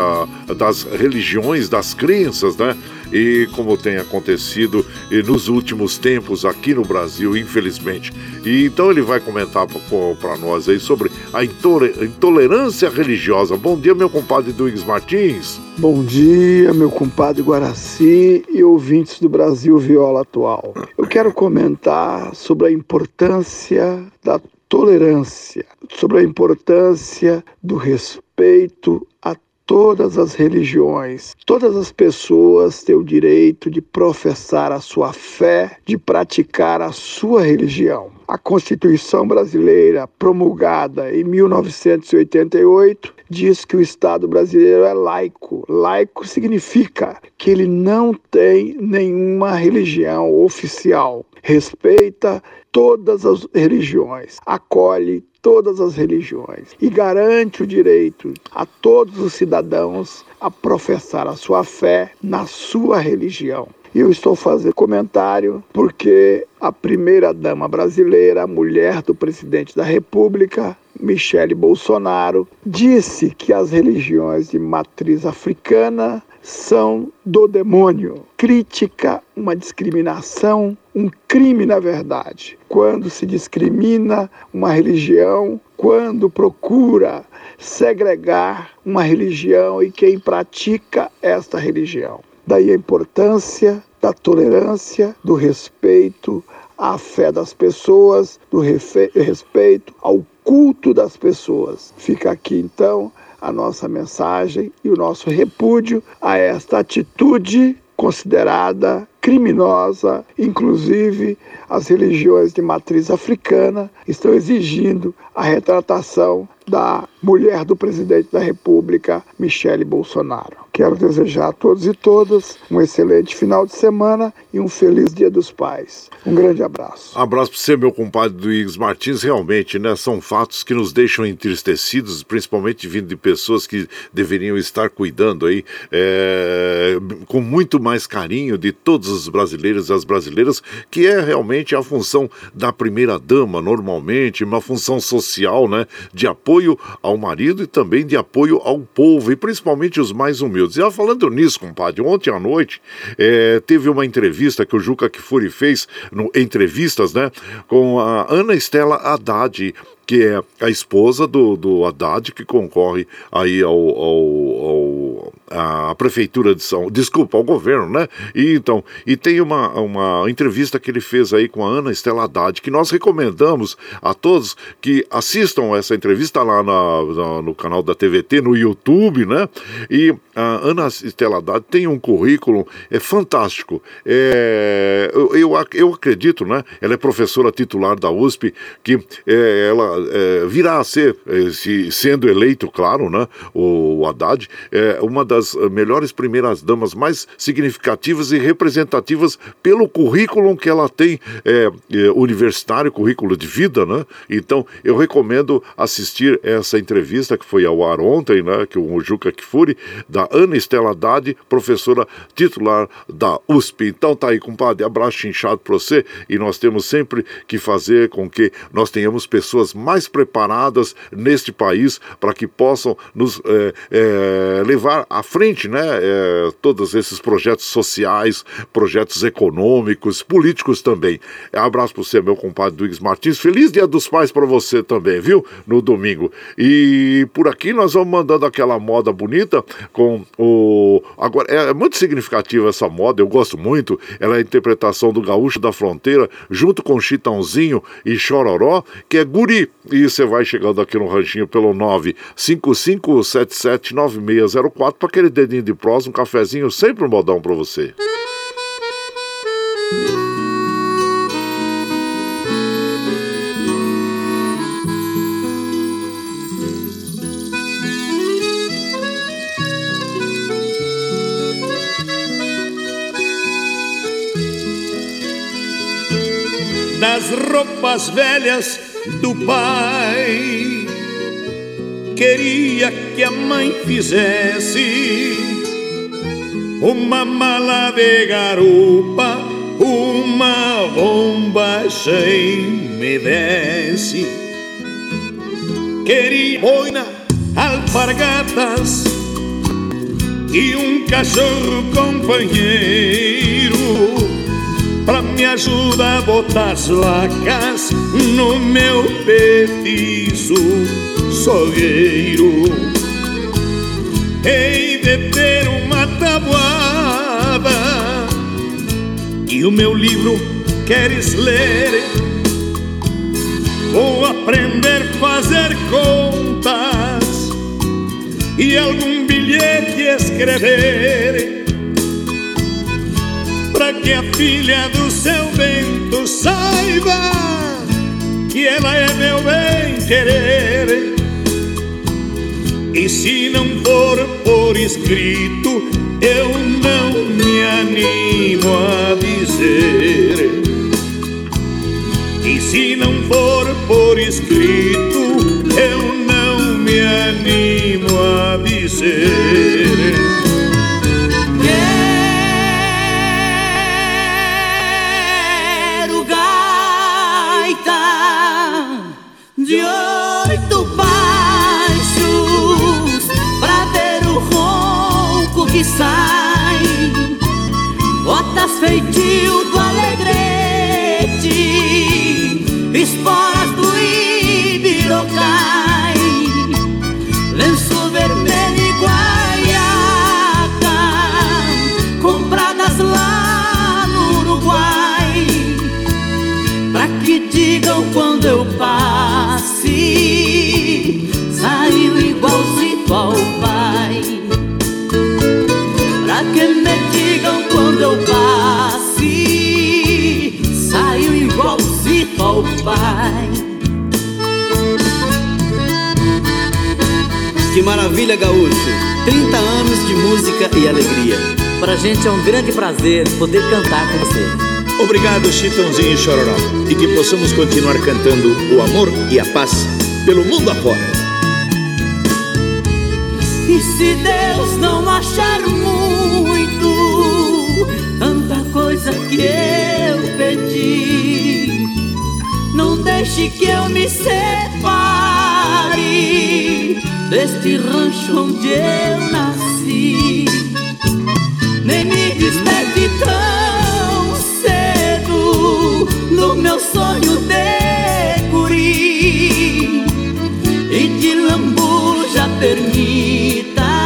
das religiões, das crenças, né? E como tem acontecido nos últimos tempos aqui no Brasil, infelizmente. E então ele vai comentar para nós aí sobre a intolerância religiosa. Bom dia, meu compadre Eduígues Martins. Bom dia, meu compadre Guaraci e ouvintes do Brasil Viola Atual. Eu quero comentar sobre a importância da tolerância, sobre a importância do respeito a todas as religiões. Todas as pessoas têm o direito de professar a sua fé, de praticar a sua religião. A Constituição brasileira, promulgada em 1988, diz que o Estado brasileiro é laico. Laico significa que ele não tem nenhuma religião oficial. Respeita todas as religiões, acolhe todas as religiões e garante o direito a todos os cidadãos a professar a sua fé na sua religião. Eu estou fazendo comentário porque a primeira-dama brasileira, a mulher do presidente da República, Michele Bolsonaro, disse que as religiões de matriz africana são do demônio. Crítica, uma discriminação, um crime na verdade. Quando se discrimina uma religião, quando procura segregar uma religião e quem pratica esta religião. Daí a importância da tolerância, do respeito à fé das pessoas, do respeito ao culto das pessoas. Fica aqui então a nossa mensagem e o nosso repúdio a esta atitude considerada criminosa, inclusive as religiões de matriz africana estão exigindo a retratação da mulher do presidente da República, Michele Bolsonaro. Quero desejar a todos e todas um excelente final de semana e um feliz Dia dos Pais. Um grande abraço. Abraço para você, meu compadre Luiz Martins. Realmente, né, são fatos que nos deixam entristecidos, principalmente vindo de pessoas que deveriam estar cuidando aí é, com muito mais carinho de todos os brasileiros e as brasileiras, que é realmente a função da primeira dama, normalmente, uma função social, né, de apoio ao marido e também de apoio ao povo, e principalmente os mais humildes. E falando nisso, compadre, ontem à noite é, teve uma entrevista que o Juca Kifuri fez, no Entrevistas, né, com a Ana Estela Haddad, que é a esposa do, do Haddad, que concorre aí ao, ao, ao a prefeitura de São, desculpa, ao governo, né? E então, e tem uma, uma entrevista que ele fez aí com a Ana Estela Haddad, que nós recomendamos a todos que assistam essa entrevista lá na, na, no canal da TVT, no YouTube, né? E a Ana Estela Haddad tem um currículo é fantástico. É, eu, eu, eu acredito, né? Ela é professora titular da USP, que é, ela é, virá a ser, é, se, sendo eleito, claro, né, o Haddad, é uma das melhores primeiras damas mais significativas e representativas pelo currículo que ela tem é, é, universitário, currículo de vida, né? Então eu recomendo assistir essa entrevista que foi ao ar ontem, né, que o Juca Kifuri, da Ana Estela Haddad, professora titular da USP. Então tá aí, compadre, abraço inchado para você e nós temos sempre que fazer com que nós tenhamos pessoas mais preparadas neste país para que possam nos é, levar à frente, né, é, todos esses projetos sociais, projetos econômicos, políticos também. Abraço para você, meu compadre Duígues Martins. Feliz Dia dos Pais para você também, viu? No domingo. E por aqui nós vamos mandando aquela moda bonita com o. Agora, é muito significativa essa moda, eu gosto muito. Ela é a interpretação do Gaúcho da Fronteira, junto com Chitãozinho e Chororó, que é Guri. E você vai chegando aqui no ranchinho pelo 955779604 para aquele dedinho de prós, um cafezinho, sempre um modão para você. das roupas velhas do pai. Queria que a mãe fizesse uma mala de garupa, uma bomba cheia me desse. Queria boina, alpargatas e um cachorro companheiro Pra me ajudar a botar as lacas no meu petiço sogueiro Hei de ter uma tabuada. E o meu livro queres ler? Vou aprender a fazer contas E algum bilhete escrever. Pra que a filha do seu Bento saiba Que ela é meu bem querer E se não for por escrito Eu não me animo a dizer. E se não for por escrito Eu não me animo a dizer quando eu passe, Saiu igualzinho ao pai. Pra que me digam quando eu passe, saiu igualzinho ao pai. Que maravilha, gaúcho! 30 anos de música e alegria. Pra gente é um grande prazer poder cantar com você. Obrigado, Chitãozinho e Chororó. E que possamos continuar cantando o amor e a paz pelo mundo afora. E se Deus não achar muito, tanta coisa que eu pedi, não deixe que eu me separe deste rancho onde eu nasci. Nem me desperte tão meu sonho de guri e de lambuja permita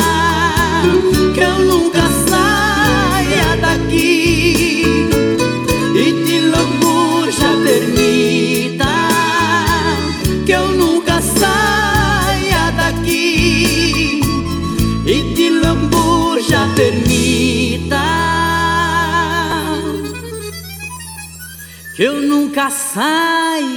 que eu nunca que eu nunca saia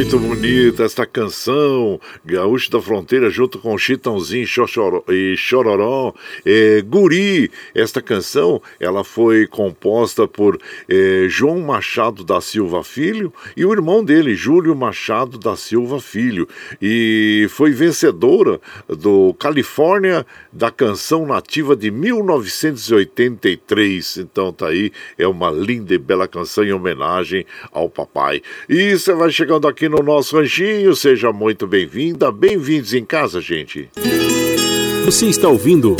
muito bonita esta canção, Gaúcho da Fronteira, junto com Chitãozinho Xoxoró- e Chororó. É, Guri, esta canção, ela foi composta por é, João Machado da Silva Filho e o irmão dele, Júlio Machado da Silva Filho. E foi vencedora do Califórnia da canção nativa de 1983. Então tá aí, é uma linda e bela canção em homenagem ao papai. E você vai chegando aqui no nosso ranchinho, seja muito bem-vinda, bem-vindos em casa, gente. Você está ouvindo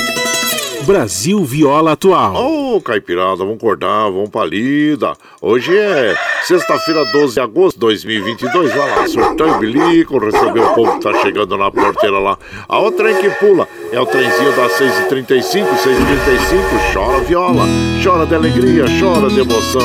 Brasil Viola Atual. Ô, Caipirada, vamos acordar, vamos pra lida. Hoje é sexta-feira, 12 de agosto de 2022. Vai lá, surtão e bilico, recebeu o povo que tá chegando na porteira lá. A outra trem que pula é o trenzinho das 6h35, 6h35. Chora viola, chora de alegria, chora de emoção.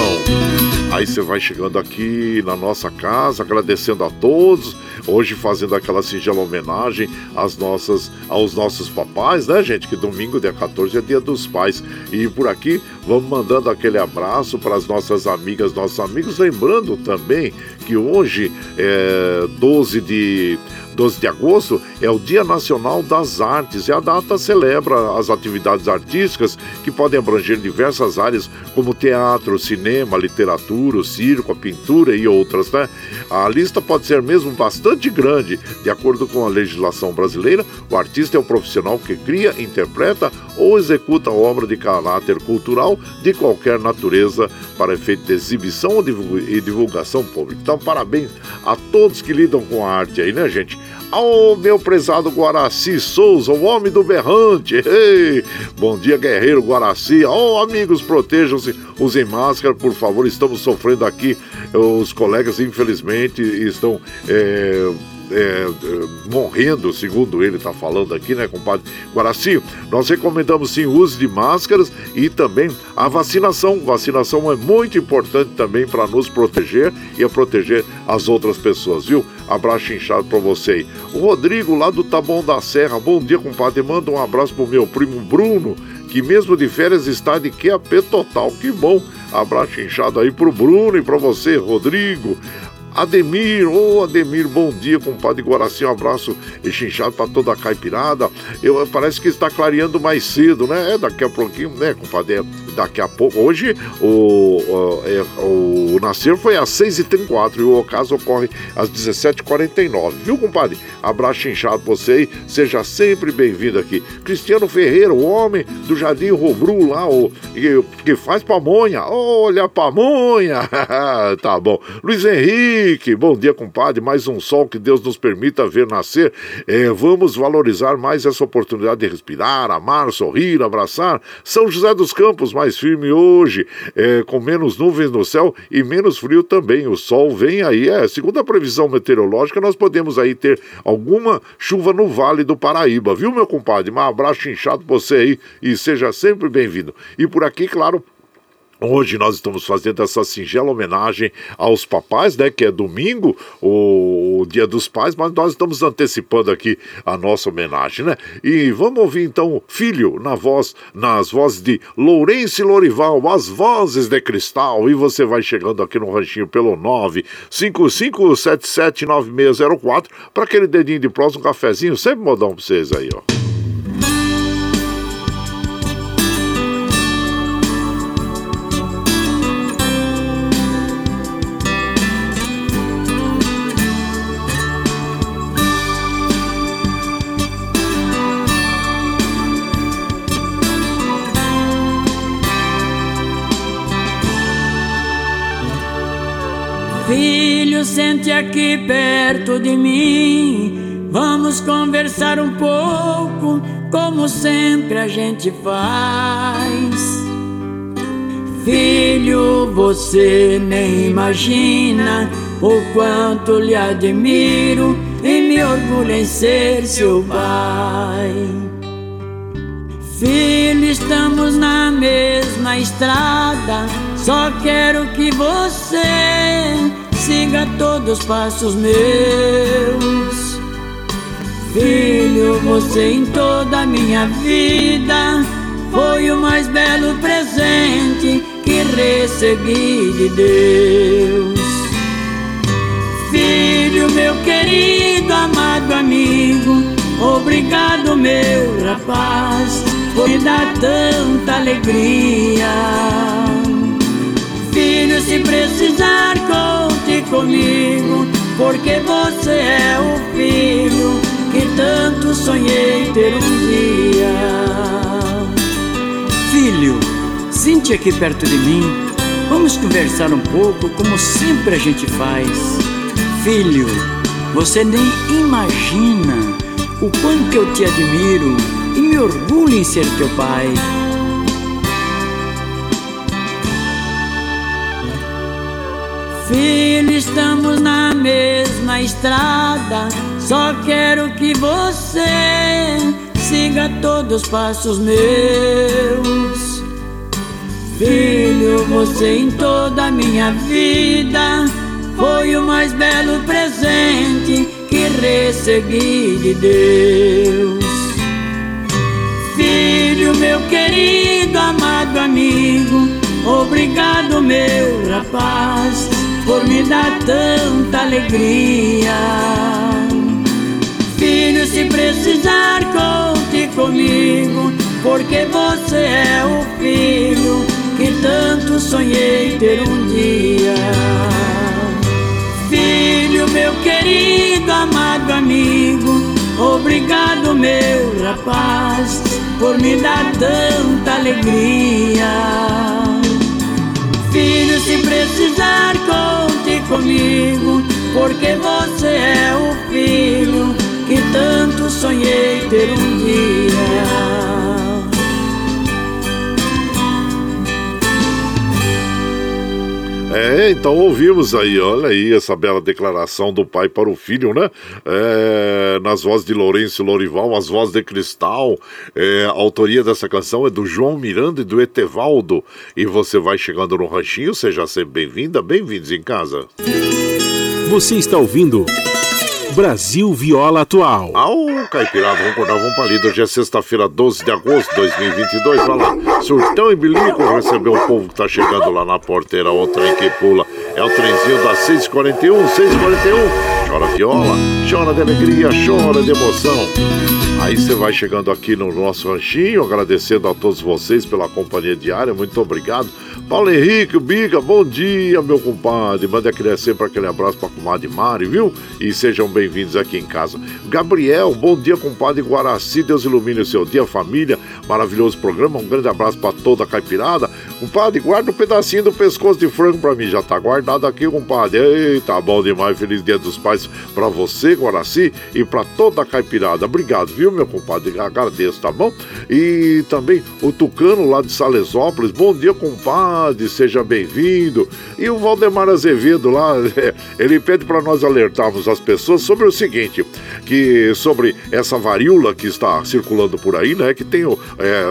Aí você vai chegando aqui na nossa casa, agradecendo a todos. Hoje fazendo aquela singela homenagem às nossas, aos nossos papais, né, gente? Que domingo, dia 14, é dia dos pais. E por aqui, vamos mandando aquele abraço para as nossas amigas, nossos amigos. Lembrando também que hoje, é 12 de 12 de agosto é o Dia Nacional das Artes e a data celebra as atividades artísticas que podem abranger diversas áreas como teatro, cinema, literatura, circo, a pintura e outras, né? A lista pode ser mesmo bastante grande. De acordo com a legislação brasileira, o artista é o profissional que cria, interpreta ou executa obra de caráter cultural de qualquer natureza para efeito de exibição e divulgação pública. Então, parabéns a todos que lidam com a arte aí, né, gente? Ao meu prezado Guaraci Souza, o homem do berrante. Ei, bom dia, guerreiro Guaraci. Oh, amigos, protejam-se, usem máscara, por favor. Estamos sofrendo aqui. Os colegas, infelizmente, estão. é, é, é, morrendo, segundo ele está falando aqui, né, compadre Guaraci? Nós recomendamos sim o uso de máscaras e também a vacinação. Vacinação é muito importante também para nos proteger e a proteger as outras pessoas, viu? Abraço inchado para você aí. O Rodrigo, lá do Taboão da Serra, bom dia, compadre. Manda um abraço pro meu primo Bruno, que mesmo de férias está de QAP total. Que bom. Abraço inchado aí pro Bruno e para você, Rodrigo. Ademir, ô Ademir, bom dia, compadre Guaraci, um abraço chinchado para toda a caipirada. Eu, parece que está clareando mais cedo, né? É daqui a pouquinho, né, compadre? É daqui a pouco. Hoje o, o, é, o nascer foi às 6h34 e o ocaso ocorre às 17h49, viu, compadre? Abraço inchado você aí, seja sempre bem-vindo aqui. Cristiano Ferreira, o homem do Jardim Robru lá, o, que, que faz pamonha. Olha pamonha! tá bom. Luiz Henrique, bom dia, compadre. Mais um sol que Deus nos permita ver nascer. É, vamos valorizar mais essa oportunidade de respirar, amar, sorrir, abraçar. São José dos Campos, mais firme hoje, é, com menos nuvens no céu e menos frio também. O sol vem aí. É, segundo a previsão meteorológica, nós podemos aí ter alguma chuva no Vale do Paraíba, viu, meu compadre? Um abraço inchado pra você aí e seja sempre bem-vindo. E por aqui, claro, Hoje nós estamos fazendo essa singela homenagem aos papais, né? Que é domingo, o, o Dia dos Pais, mas nós estamos antecipando aqui a nossa homenagem, né? E vamos ouvir então Filho na voz, nas vozes de Lourenço Lorival, as vozes de cristal. E você vai chegando aqui no ranchinho pelo 955779604 para aquele dedinho de próximo, um cafezinho, sempre modão pra vocês aí, ó. Sente aqui perto de mim. Vamos conversar um pouco, como sempre a gente faz. Filho, você nem imagina o quanto lhe admiro e me orgulho em ser seu pai. Filho, estamos na mesma estrada. Só quero que você siga todos os passos meus. Filho, você em toda a minha vida foi o mais belo presente que recebi de Deus. Filho, meu querido, amado amigo, obrigado, meu rapaz, por me dar tanta alegria. Filho, se precisar, conte comigo, porque você é o filho que tanto sonhei ter um dia. Filho, sente aqui perto de mim. Vamos conversar um pouco, como sempre a gente faz. Filho, você nem imagina o quanto eu te admiro e me orgulho em ser teu pai. Filho, estamos na mesma estrada. Só quero que você siga todos os passos meus. Filho, você em toda a minha vida foi o mais belo presente que recebi de Deus. Filho, meu querido, amado amigo, obrigado, meu rapaz, por me dar tanta alegria. Filho, se precisar, conte comigo, porque você é o filho que tanto sonhei ter um dia. Filho, meu querido, amado amigo, obrigado, meu rapaz, por me dar tanta alegria. Filho, se precisar, conte comigo, porque você é o filho que tanto sonhei ter um dia. É, então ouvimos aí, olha aí essa bela declaração do pai para o filho, né? É, nas vozes de Lourenço Lorival, as vozes de Cristal. É, a autoria dessa canção é do João Miranda e do Etevaldo. E você vai chegando no ranchinho, seja sempre bem-vinda, bem-vindos em casa. Você está ouvindo Brasil Viola Atual. Ao Caipirada, vamos acordar, vamos pra. Hoje é sexta-feira, 12 de agosto de 2022. Vai lá, Surtão e Bilico recebeu o povo que tá chegando lá na porteira. O trem que pula é o trenzinho das 6h41, 6h41. Chora viola, chora de alegria, chora de emoção. Aí você vai chegando aqui no nosso ranchinho, agradecendo a todos vocês pela companhia diária. Muito obrigado. Paulo Henrique, Biga, bom dia, meu compadre. Manda aquele, sempre aquele abraço pra comadre Mari, viu? E sejam bem-vindos aqui em casa. Gabriel, bom dia, compadre Guaraci. Deus ilumine o seu dia, família. Maravilhoso programa. Um grande abraço pra toda a caipirada. Compadre, guarda um pedacinho do pescoço de frango pra mim. Já tá guardado aqui, compadre. Eita, bom demais. Feliz Dia dos Pais pra você, Guaraci, e pra toda a caipirada. Obrigado, viu, meu compadre? Agradeço, tá bom? E também o Tucano lá de Salesópolis. Bom dia, compadre, seja bem-vindo. E o Valdemar Azevedo lá, ele pede para nós alertarmos as pessoas sobre o seguinte, que sobre essa varíola que está circulando por aí, né? Que tem, é,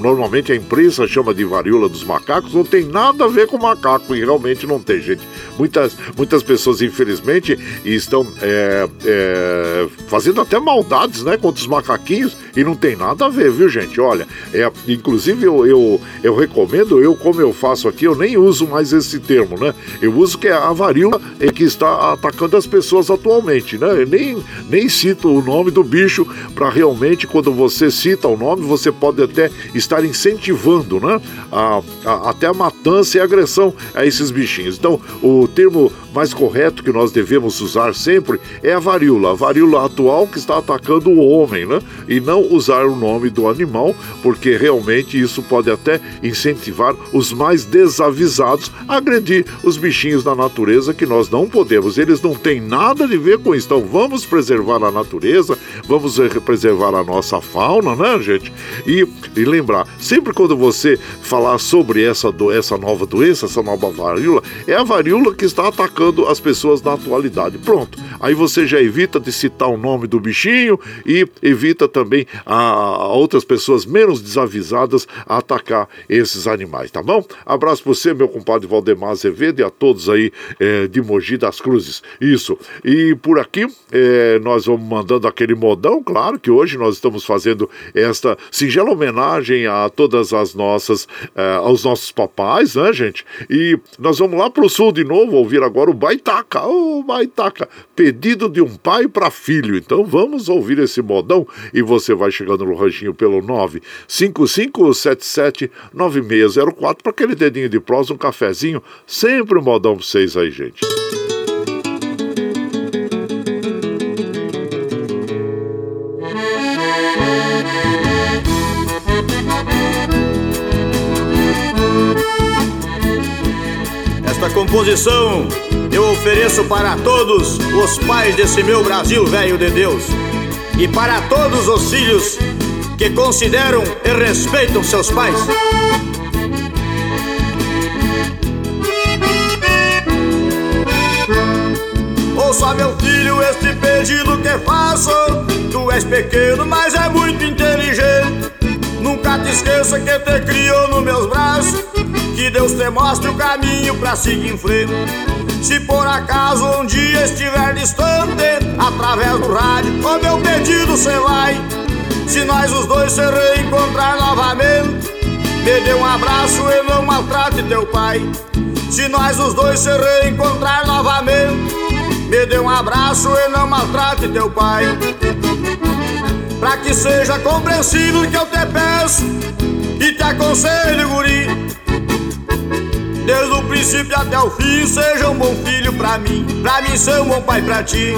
normalmente a imprensa chama de varíola dos macacos, não tem nada a ver com macaco, e realmente não tem, gente. Muitas, muitas pessoas, infelizmente, estão é, é, fazendo até maldades, né? Contra os macaquinhos, e não tem nada a ver, viu, gente? Olha, é, inclusive eu, eu, eu recomendo, eu como eu faço aqui, eu nem uso mais esse termo, né? Eu uso que é a varíola é que está atacando as pessoas atualmente, né? Eu nem, nem cito o nome do bicho para realmente, quando você cita o nome, você pode até estar incentivando, né? A, a, até a matança e a agressão a esses bichinhos. Então, o termo mais correto que nós devemos usar sempre é a varíola. A varíola atual que está atacando o homem, né? E não usar o nome do animal, porque realmente isso pode até incentivar os mais desavisados a agredir os bichinhos da natureza que nós não podemos. Eles não têm nada a ver com isso. Então vamos preservar a natureza, vamos preservar a nossa fauna, né, gente? E, e lembrar, sempre quando você falar sobre essa, do, essa nova doença, essa nova varíola, é a varíola que está atacando as pessoas na atualidade. Pronto. Aí você já evita de citar o nome do bichinho e evita também a, a outras pessoas menos desavisadas a atacar esses animais, tá bom? Abraço para você, meu compadre Valdemar Azevedo e a todos aí é, de Mogi das Cruzes. Isso. E por aqui é, nós vamos mandando aquele modão, claro que hoje nós estamos fazendo esta singela homenagem a todas as nossas, é, aos nossos papais, né, gente? E nós vamos lá pro sul de novo ouvir agora o Baitaca, o oh, Baitaca, pedido de um pai para filho. Então vamos ouvir esse modão e você vai chegando no ranchinho pelo 955779604 para aquele dedinho de prosa, um cafezinho, sempre um modão para vocês aí, gente. Composição eu ofereço para todos os pais desse meu Brasil velho de Deus e para todos os filhos que consideram e respeitam seus pais. Ouça, meu filho, este pedido que faço. Tu és pequeno, mas é muito inteligente. Nunca te esqueça que te criou nos meus braços. Que Deus te mostre o caminho pra seguir em frente. Se por acaso um dia estiver distante, através do rádio, o meu pedido cê vai. Se nós os dois se reencontrar novamente, me dê um abraço e não maltrate teu pai. Se nós os dois se reencontrar novamente, me dê um abraço e não maltrate teu pai. Pra que seja compreensível que eu te peço e te aconselho, guri. Desde o princípio até o fim, seja um bom filho pra mim, pra mim ser um bom pai pra ti.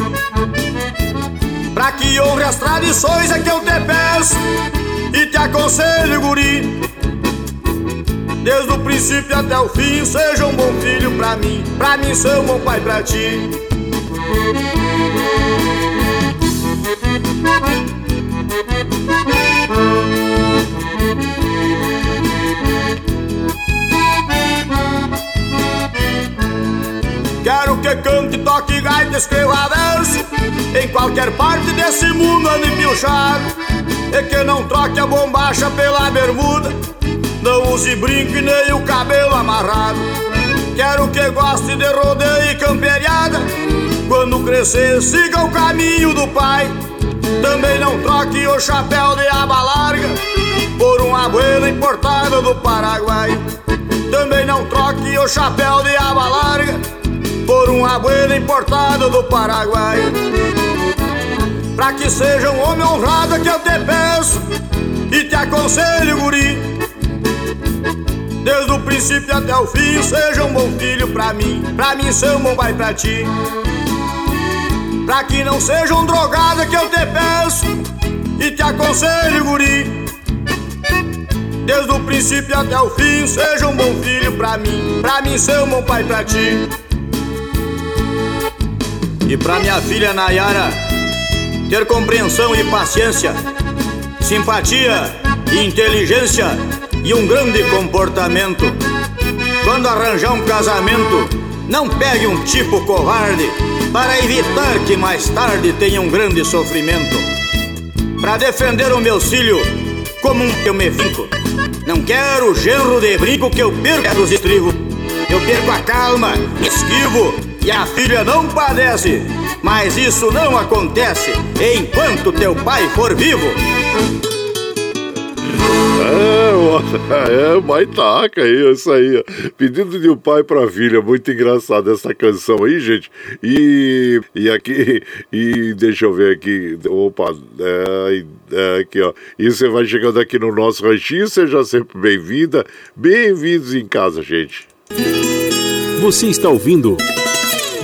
Pra que honre as tradições é que eu te peço e te aconselho, guri. Desde o princípio até o fim, seja um bom filho pra mim, pra mim ser um bom pai pra ti. Que toque gaita, escreva verso. Em qualquer parte desse mundo ande piochado E que não troque a bombacha pela bermuda. Não use brinco nem o cabelo amarrado. Quero que goste de rodeio e camperiada. Quando crescer siga o caminho do pai. Também não troque o chapéu de aba larga Por um abuelo importado do Paraguai. Também não troque o chapéu de aba larga por um abuelo importado do Paraguai. Pra que seja um homem honrado que eu te peço e te aconselho, guri. Desde o princípio até o fim, seja um bom filho pra mim, pra mim ser um bom pai pra ti. Pra que não seja um drogado que eu te peço e te aconselho, guri. Desde o princípio até o fim, seja um bom filho pra mim, pra mim ser um bom pai pra ti. E pra minha filha Nayara, ter compreensão e paciência, simpatia, inteligência e um grande comportamento. Quando arranjar um casamento, não pegue um tipo covarde para evitar que mais tarde tenha um grande sofrimento. Para defender o meu filho como um eu me vinco. Não quero genro de brinco que eu perca os estribos. Eu perco a calma, esquivo e a filha não padece. Mas isso não acontece enquanto teu pai for vivo. É, é, Maitaca aí, isso aí. Pedido de um pai pra filha, muito engraçado essa canção aí, gente. E, e aqui, e deixa eu ver aqui, opa, é, é, aqui ó. E você vai chegando aqui no nosso ranchinho, seja sempre bem-vinda. Bem-vindos em casa, gente. Você está ouvindo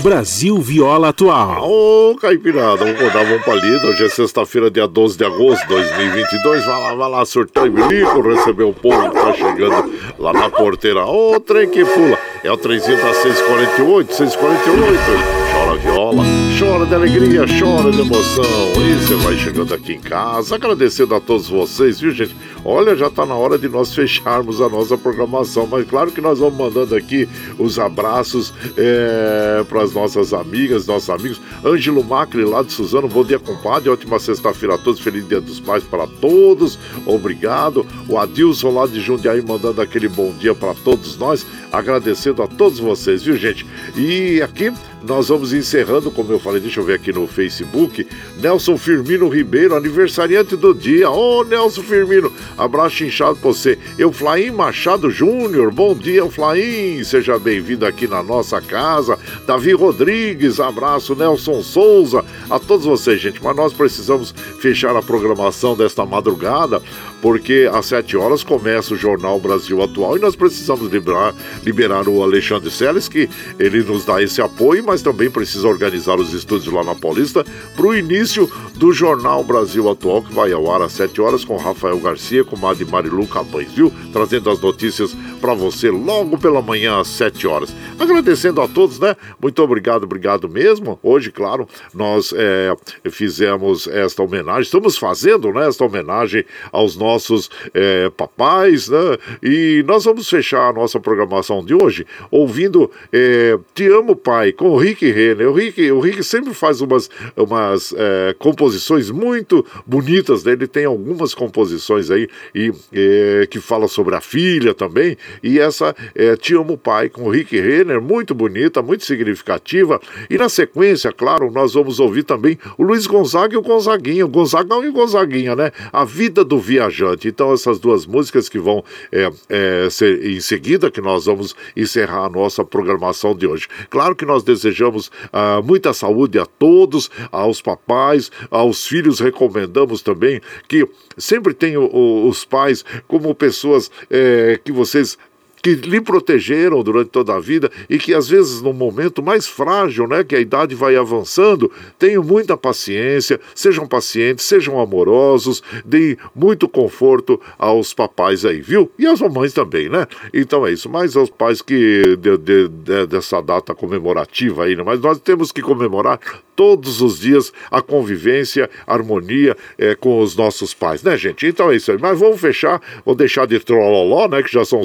Brasil Viola Atual. Ô, Caipirada, vamos rodar um palito. Hoje é sexta-feira, dia 12 de agosto de 2022. Vai lá, vai lá, surtar e bilico, receber o povo que tá chegando lá na porteira. Ô, trem que pula. É o trenzinho da 648, 648. Chora viola, chora de alegria, chora de emoção. E você vai chegando aqui em casa, agradecendo a todos vocês, viu, gente? Olha, já tá na hora de nós fecharmos a nossa programação, mas claro que nós vamos mandando aqui os abraços é, para as nossas amigas, nossos amigos. Ângelo Macri, lá de Suzano, bom dia, compadre. Ótima sexta-feira a todos, feliz dia dos pais para todos. Obrigado. O Adilson lá de Jundiaí mandando aquele bom dia para todos nós, agradecendo a todos vocês, viu, gente? E aqui nós vamos encerrando, como eu falei, deixa eu ver aqui no Facebook. Nelson Firmino Ribeiro, aniversariante do dia. Ô, oh, Nelson Firmino, abraço inchado pra você. Euflaim Machado Júnior, bom dia, Euflaim. Seja bem-vindo aqui na nossa casa. Davi Rodrigues, abraço. Nelson Souza, a todos vocês, gente. Mas nós precisamos fechar a programação desta madrugada, porque às 7 horas começa o Jornal Brasil Atual e nós precisamos liberar, liberar o Alexandre Seles, que ele nos dá esse apoio, mas também precisa organizar os estúdios lá na Paulista para o início do Jornal Brasil Atual, que vai ao ar às 7 horas com Rafael Garcia, com Madi Marilu Cabães, viu? Trazendo as notícias para você logo pela manhã às 7 horas. Agradecendo a todos, né? Muito obrigado, obrigado mesmo. Hoje, claro, nós é, fizemos esta homenagem, estamos fazendo né, esta homenagem aos nossos é, papais, né? E nós vamos fechar a nossa programação de hoje ouvindo é, Te Amo Pai, com o Rick Renner. O Rick, o Rick sempre faz umas, umas é, composições muito bonitas, né? Ele tem algumas composições aí e, é, que fala sobre a filha também. E essa é Te Amo Pai, com o Rick Renner, muito bonita, muito significativa. E na sequência, claro, nós vamos ouvir também o Luiz Gonzaga e o Gonzaguinha. O Gonzagão e o Gonzaguinha, né? A Vida do Viajante. Então, essas duas músicas que vão é, é, ser em seguida, que nós vamos encerrar a nossa programação de hoje. Claro que nós desejamos ah, muita saúde a todos, aos papais, aos filhos, recomendamos também que sempre tenham os pais como pessoas é, que vocês que lhe protegeram durante toda a vida e que às vezes no momento mais frágil, né, que a idade vai avançando, tenham muita paciência, sejam pacientes, sejam amorosos, deem muito conforto aos papais aí, viu? E às mamães também, né? Então é isso, mas aos pais que de, de, de, dessa data comemorativa aí, né? mas nós temos que comemorar todos os dias a convivência, a harmonia é, com os nossos pais, né, gente? Então é isso aí. Mas vamos fechar, vou deixar de trololó, né, que já são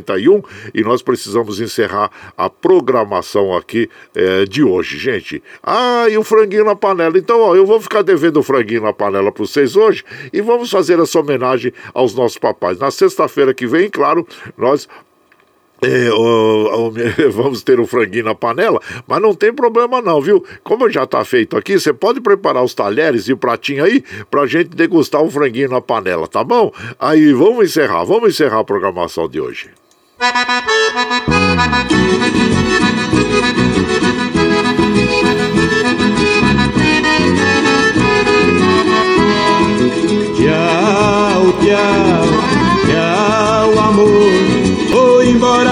6h51 e nós precisamos encerrar a programação aqui é, de hoje, gente. Ah, e o franguinho na panela. Então, ó, eu vou ficar devendo o franguinho na panela para vocês hoje e vamos fazer essa homenagem aos nossos papais. Na sexta-feira que vem, claro, nós é, vamos ter o franguinho na panela, mas não tem problema não, viu? Como já tá feito aqui, você pode preparar os talheres e o pratinho aí pra gente degustar o franguinho na panela, tá bom? Aí vamos encerrar, vamos encerrar a programação de hoje. Tchau, tchau, tchau, amor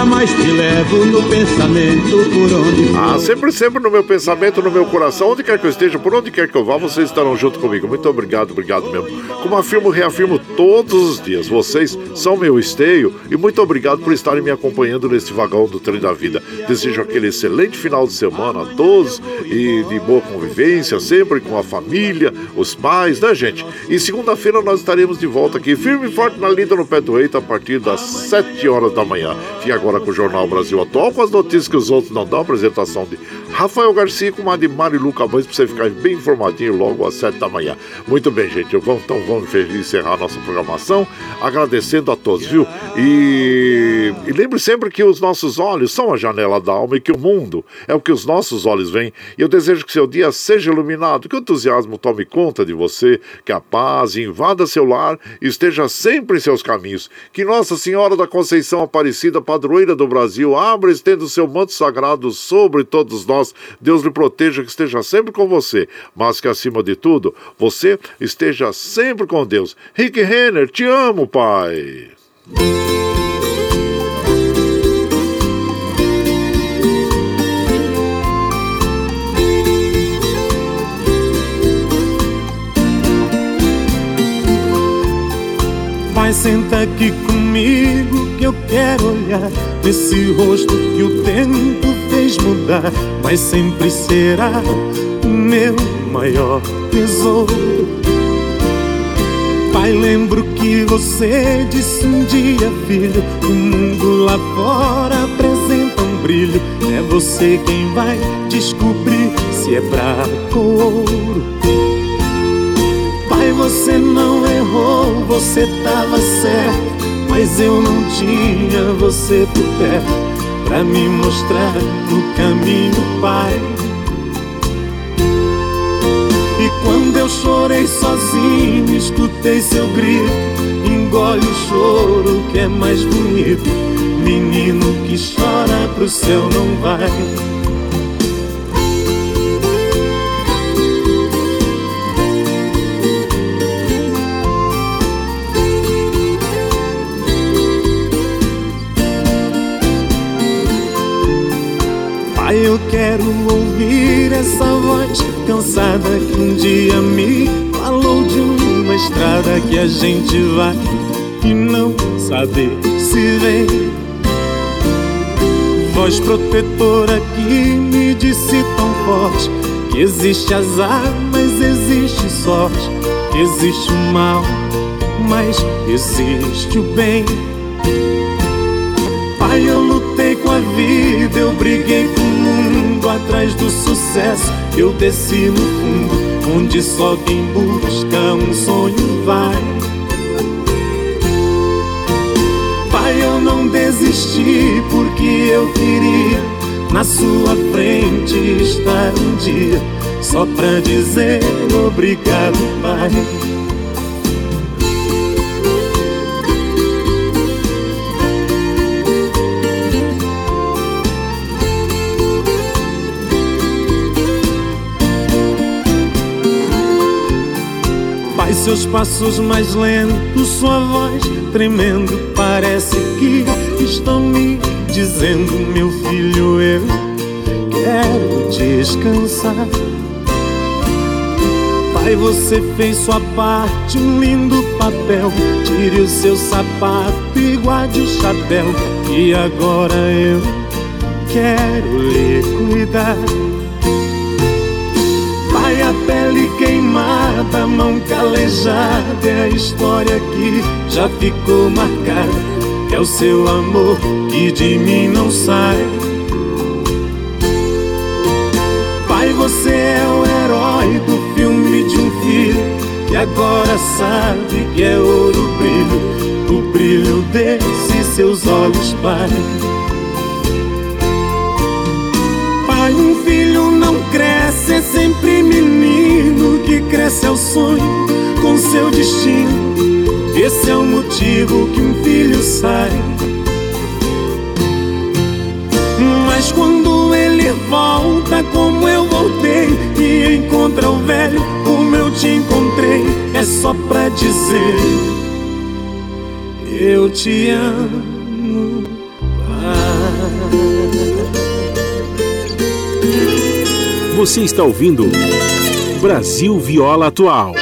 mas te levo no pensamento por onde for. Ah, sempre, sempre no meu pensamento, no meu coração, onde quer que eu esteja, por onde quer que eu vá, vocês estarão junto comigo. Muito obrigado, obrigado mesmo. Como afirmo, reafirmo todos os dias, vocês são meu esteio e muito obrigado por estarem me acompanhando nesse vagão do trem da vida. Desejo aquele excelente final de semana a todos e de boa convivência, sempre com a família, os pais, né, gente? E segunda-feira nós estaremos de volta aqui, firme e forte na lida no pé do eito, a partir das 7 horas da manhã. Fique agora com o Jornal Brasil Atual, com as notícias que os outros não dão, apresentação de Rafael Garcia com uma de Marilu Camões, para você ficar bem informadinho logo às 7 da manhã. Muito bem, gente, então vamos encerrar a nossa programação, agradecendo a todos, viu? E, e lembre sempre que os nossos olhos são a janela da alma e que o mundo é o que os nossos olhos veem. E eu desejo que seu dia seja iluminado, que o entusiasmo tome conta de você, que a paz invada seu lar e esteja sempre em seus caminhos. Que Nossa Senhora da Conceição Aparecida, padroeira do Brasil, abra e estenda o seu manto sagrado sobre todos nós. Deus lhe proteja, que esteja sempre com você, mas que acima de tudo, você esteja sempre com Deus. Rick Renner, te amo, Pai. Vai, senta aqui comigo eu quero olhar nesse rosto que o tempo fez mudar, mas sempre será meu maior tesouro. Pai, lembro que você disse um dia, filho, o mundo lá fora apresenta um brilho. É você quem vai descobrir se é prata ou ouro. Pai, você não errou, você tava certo. Mas eu não tinha você por perto pra me mostrar o caminho, Pai. E quando eu chorei sozinho, escutei seu grito. Engole o choro que é mais bonito. Menino que chora pro céu não vai. Eu quero ouvir essa voz cansada que um dia me falou de uma estrada que a gente vai e não sabe se vem. Voz protetora que me disse tão forte que existe azar, mas existe sorte, existe o mal, mas existe o bem. Pai, eu lutei com a vida, briguei com o mundo atrás do sucesso. Eu desci no fundo, onde só quem busca um sonho vai. Pai, eu não desisti porque eu queria na sua frente estar um dia, só pra dizer obrigado, Pai. Seus passos mais lentos, sua voz tremendo, parece que estão me dizendo, meu filho, eu quero descansar. Pai, você fez sua parte, um lindo papel. Tire o seu sapato e guarde o chapéu. E agora eu quero lhe cuidar. Pai, a pele queimada, a mão calejada é a história que já ficou marcada. É o seu amor que de mim não sai. Pai, você é o herói do filme de um filho que agora sabe que é ouro brilho, o brilho desses seus olhos, Pai. Pai, um filho não cresce, é sempre menino que cresce é o sonho com seu destino. Esse é o motivo que um filho sai. Mas quando ele volta, como eu voltei, e encontra o velho, como eu te encontrei, é só pra dizer: Eu te amo, Pai. Você está ouvindo. Brasil Viola Atual.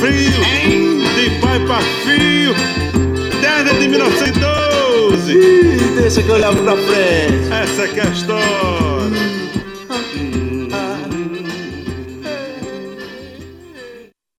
frio, de pai pra filho, desde 1912. Ih, deixa que eu olhava pra frente.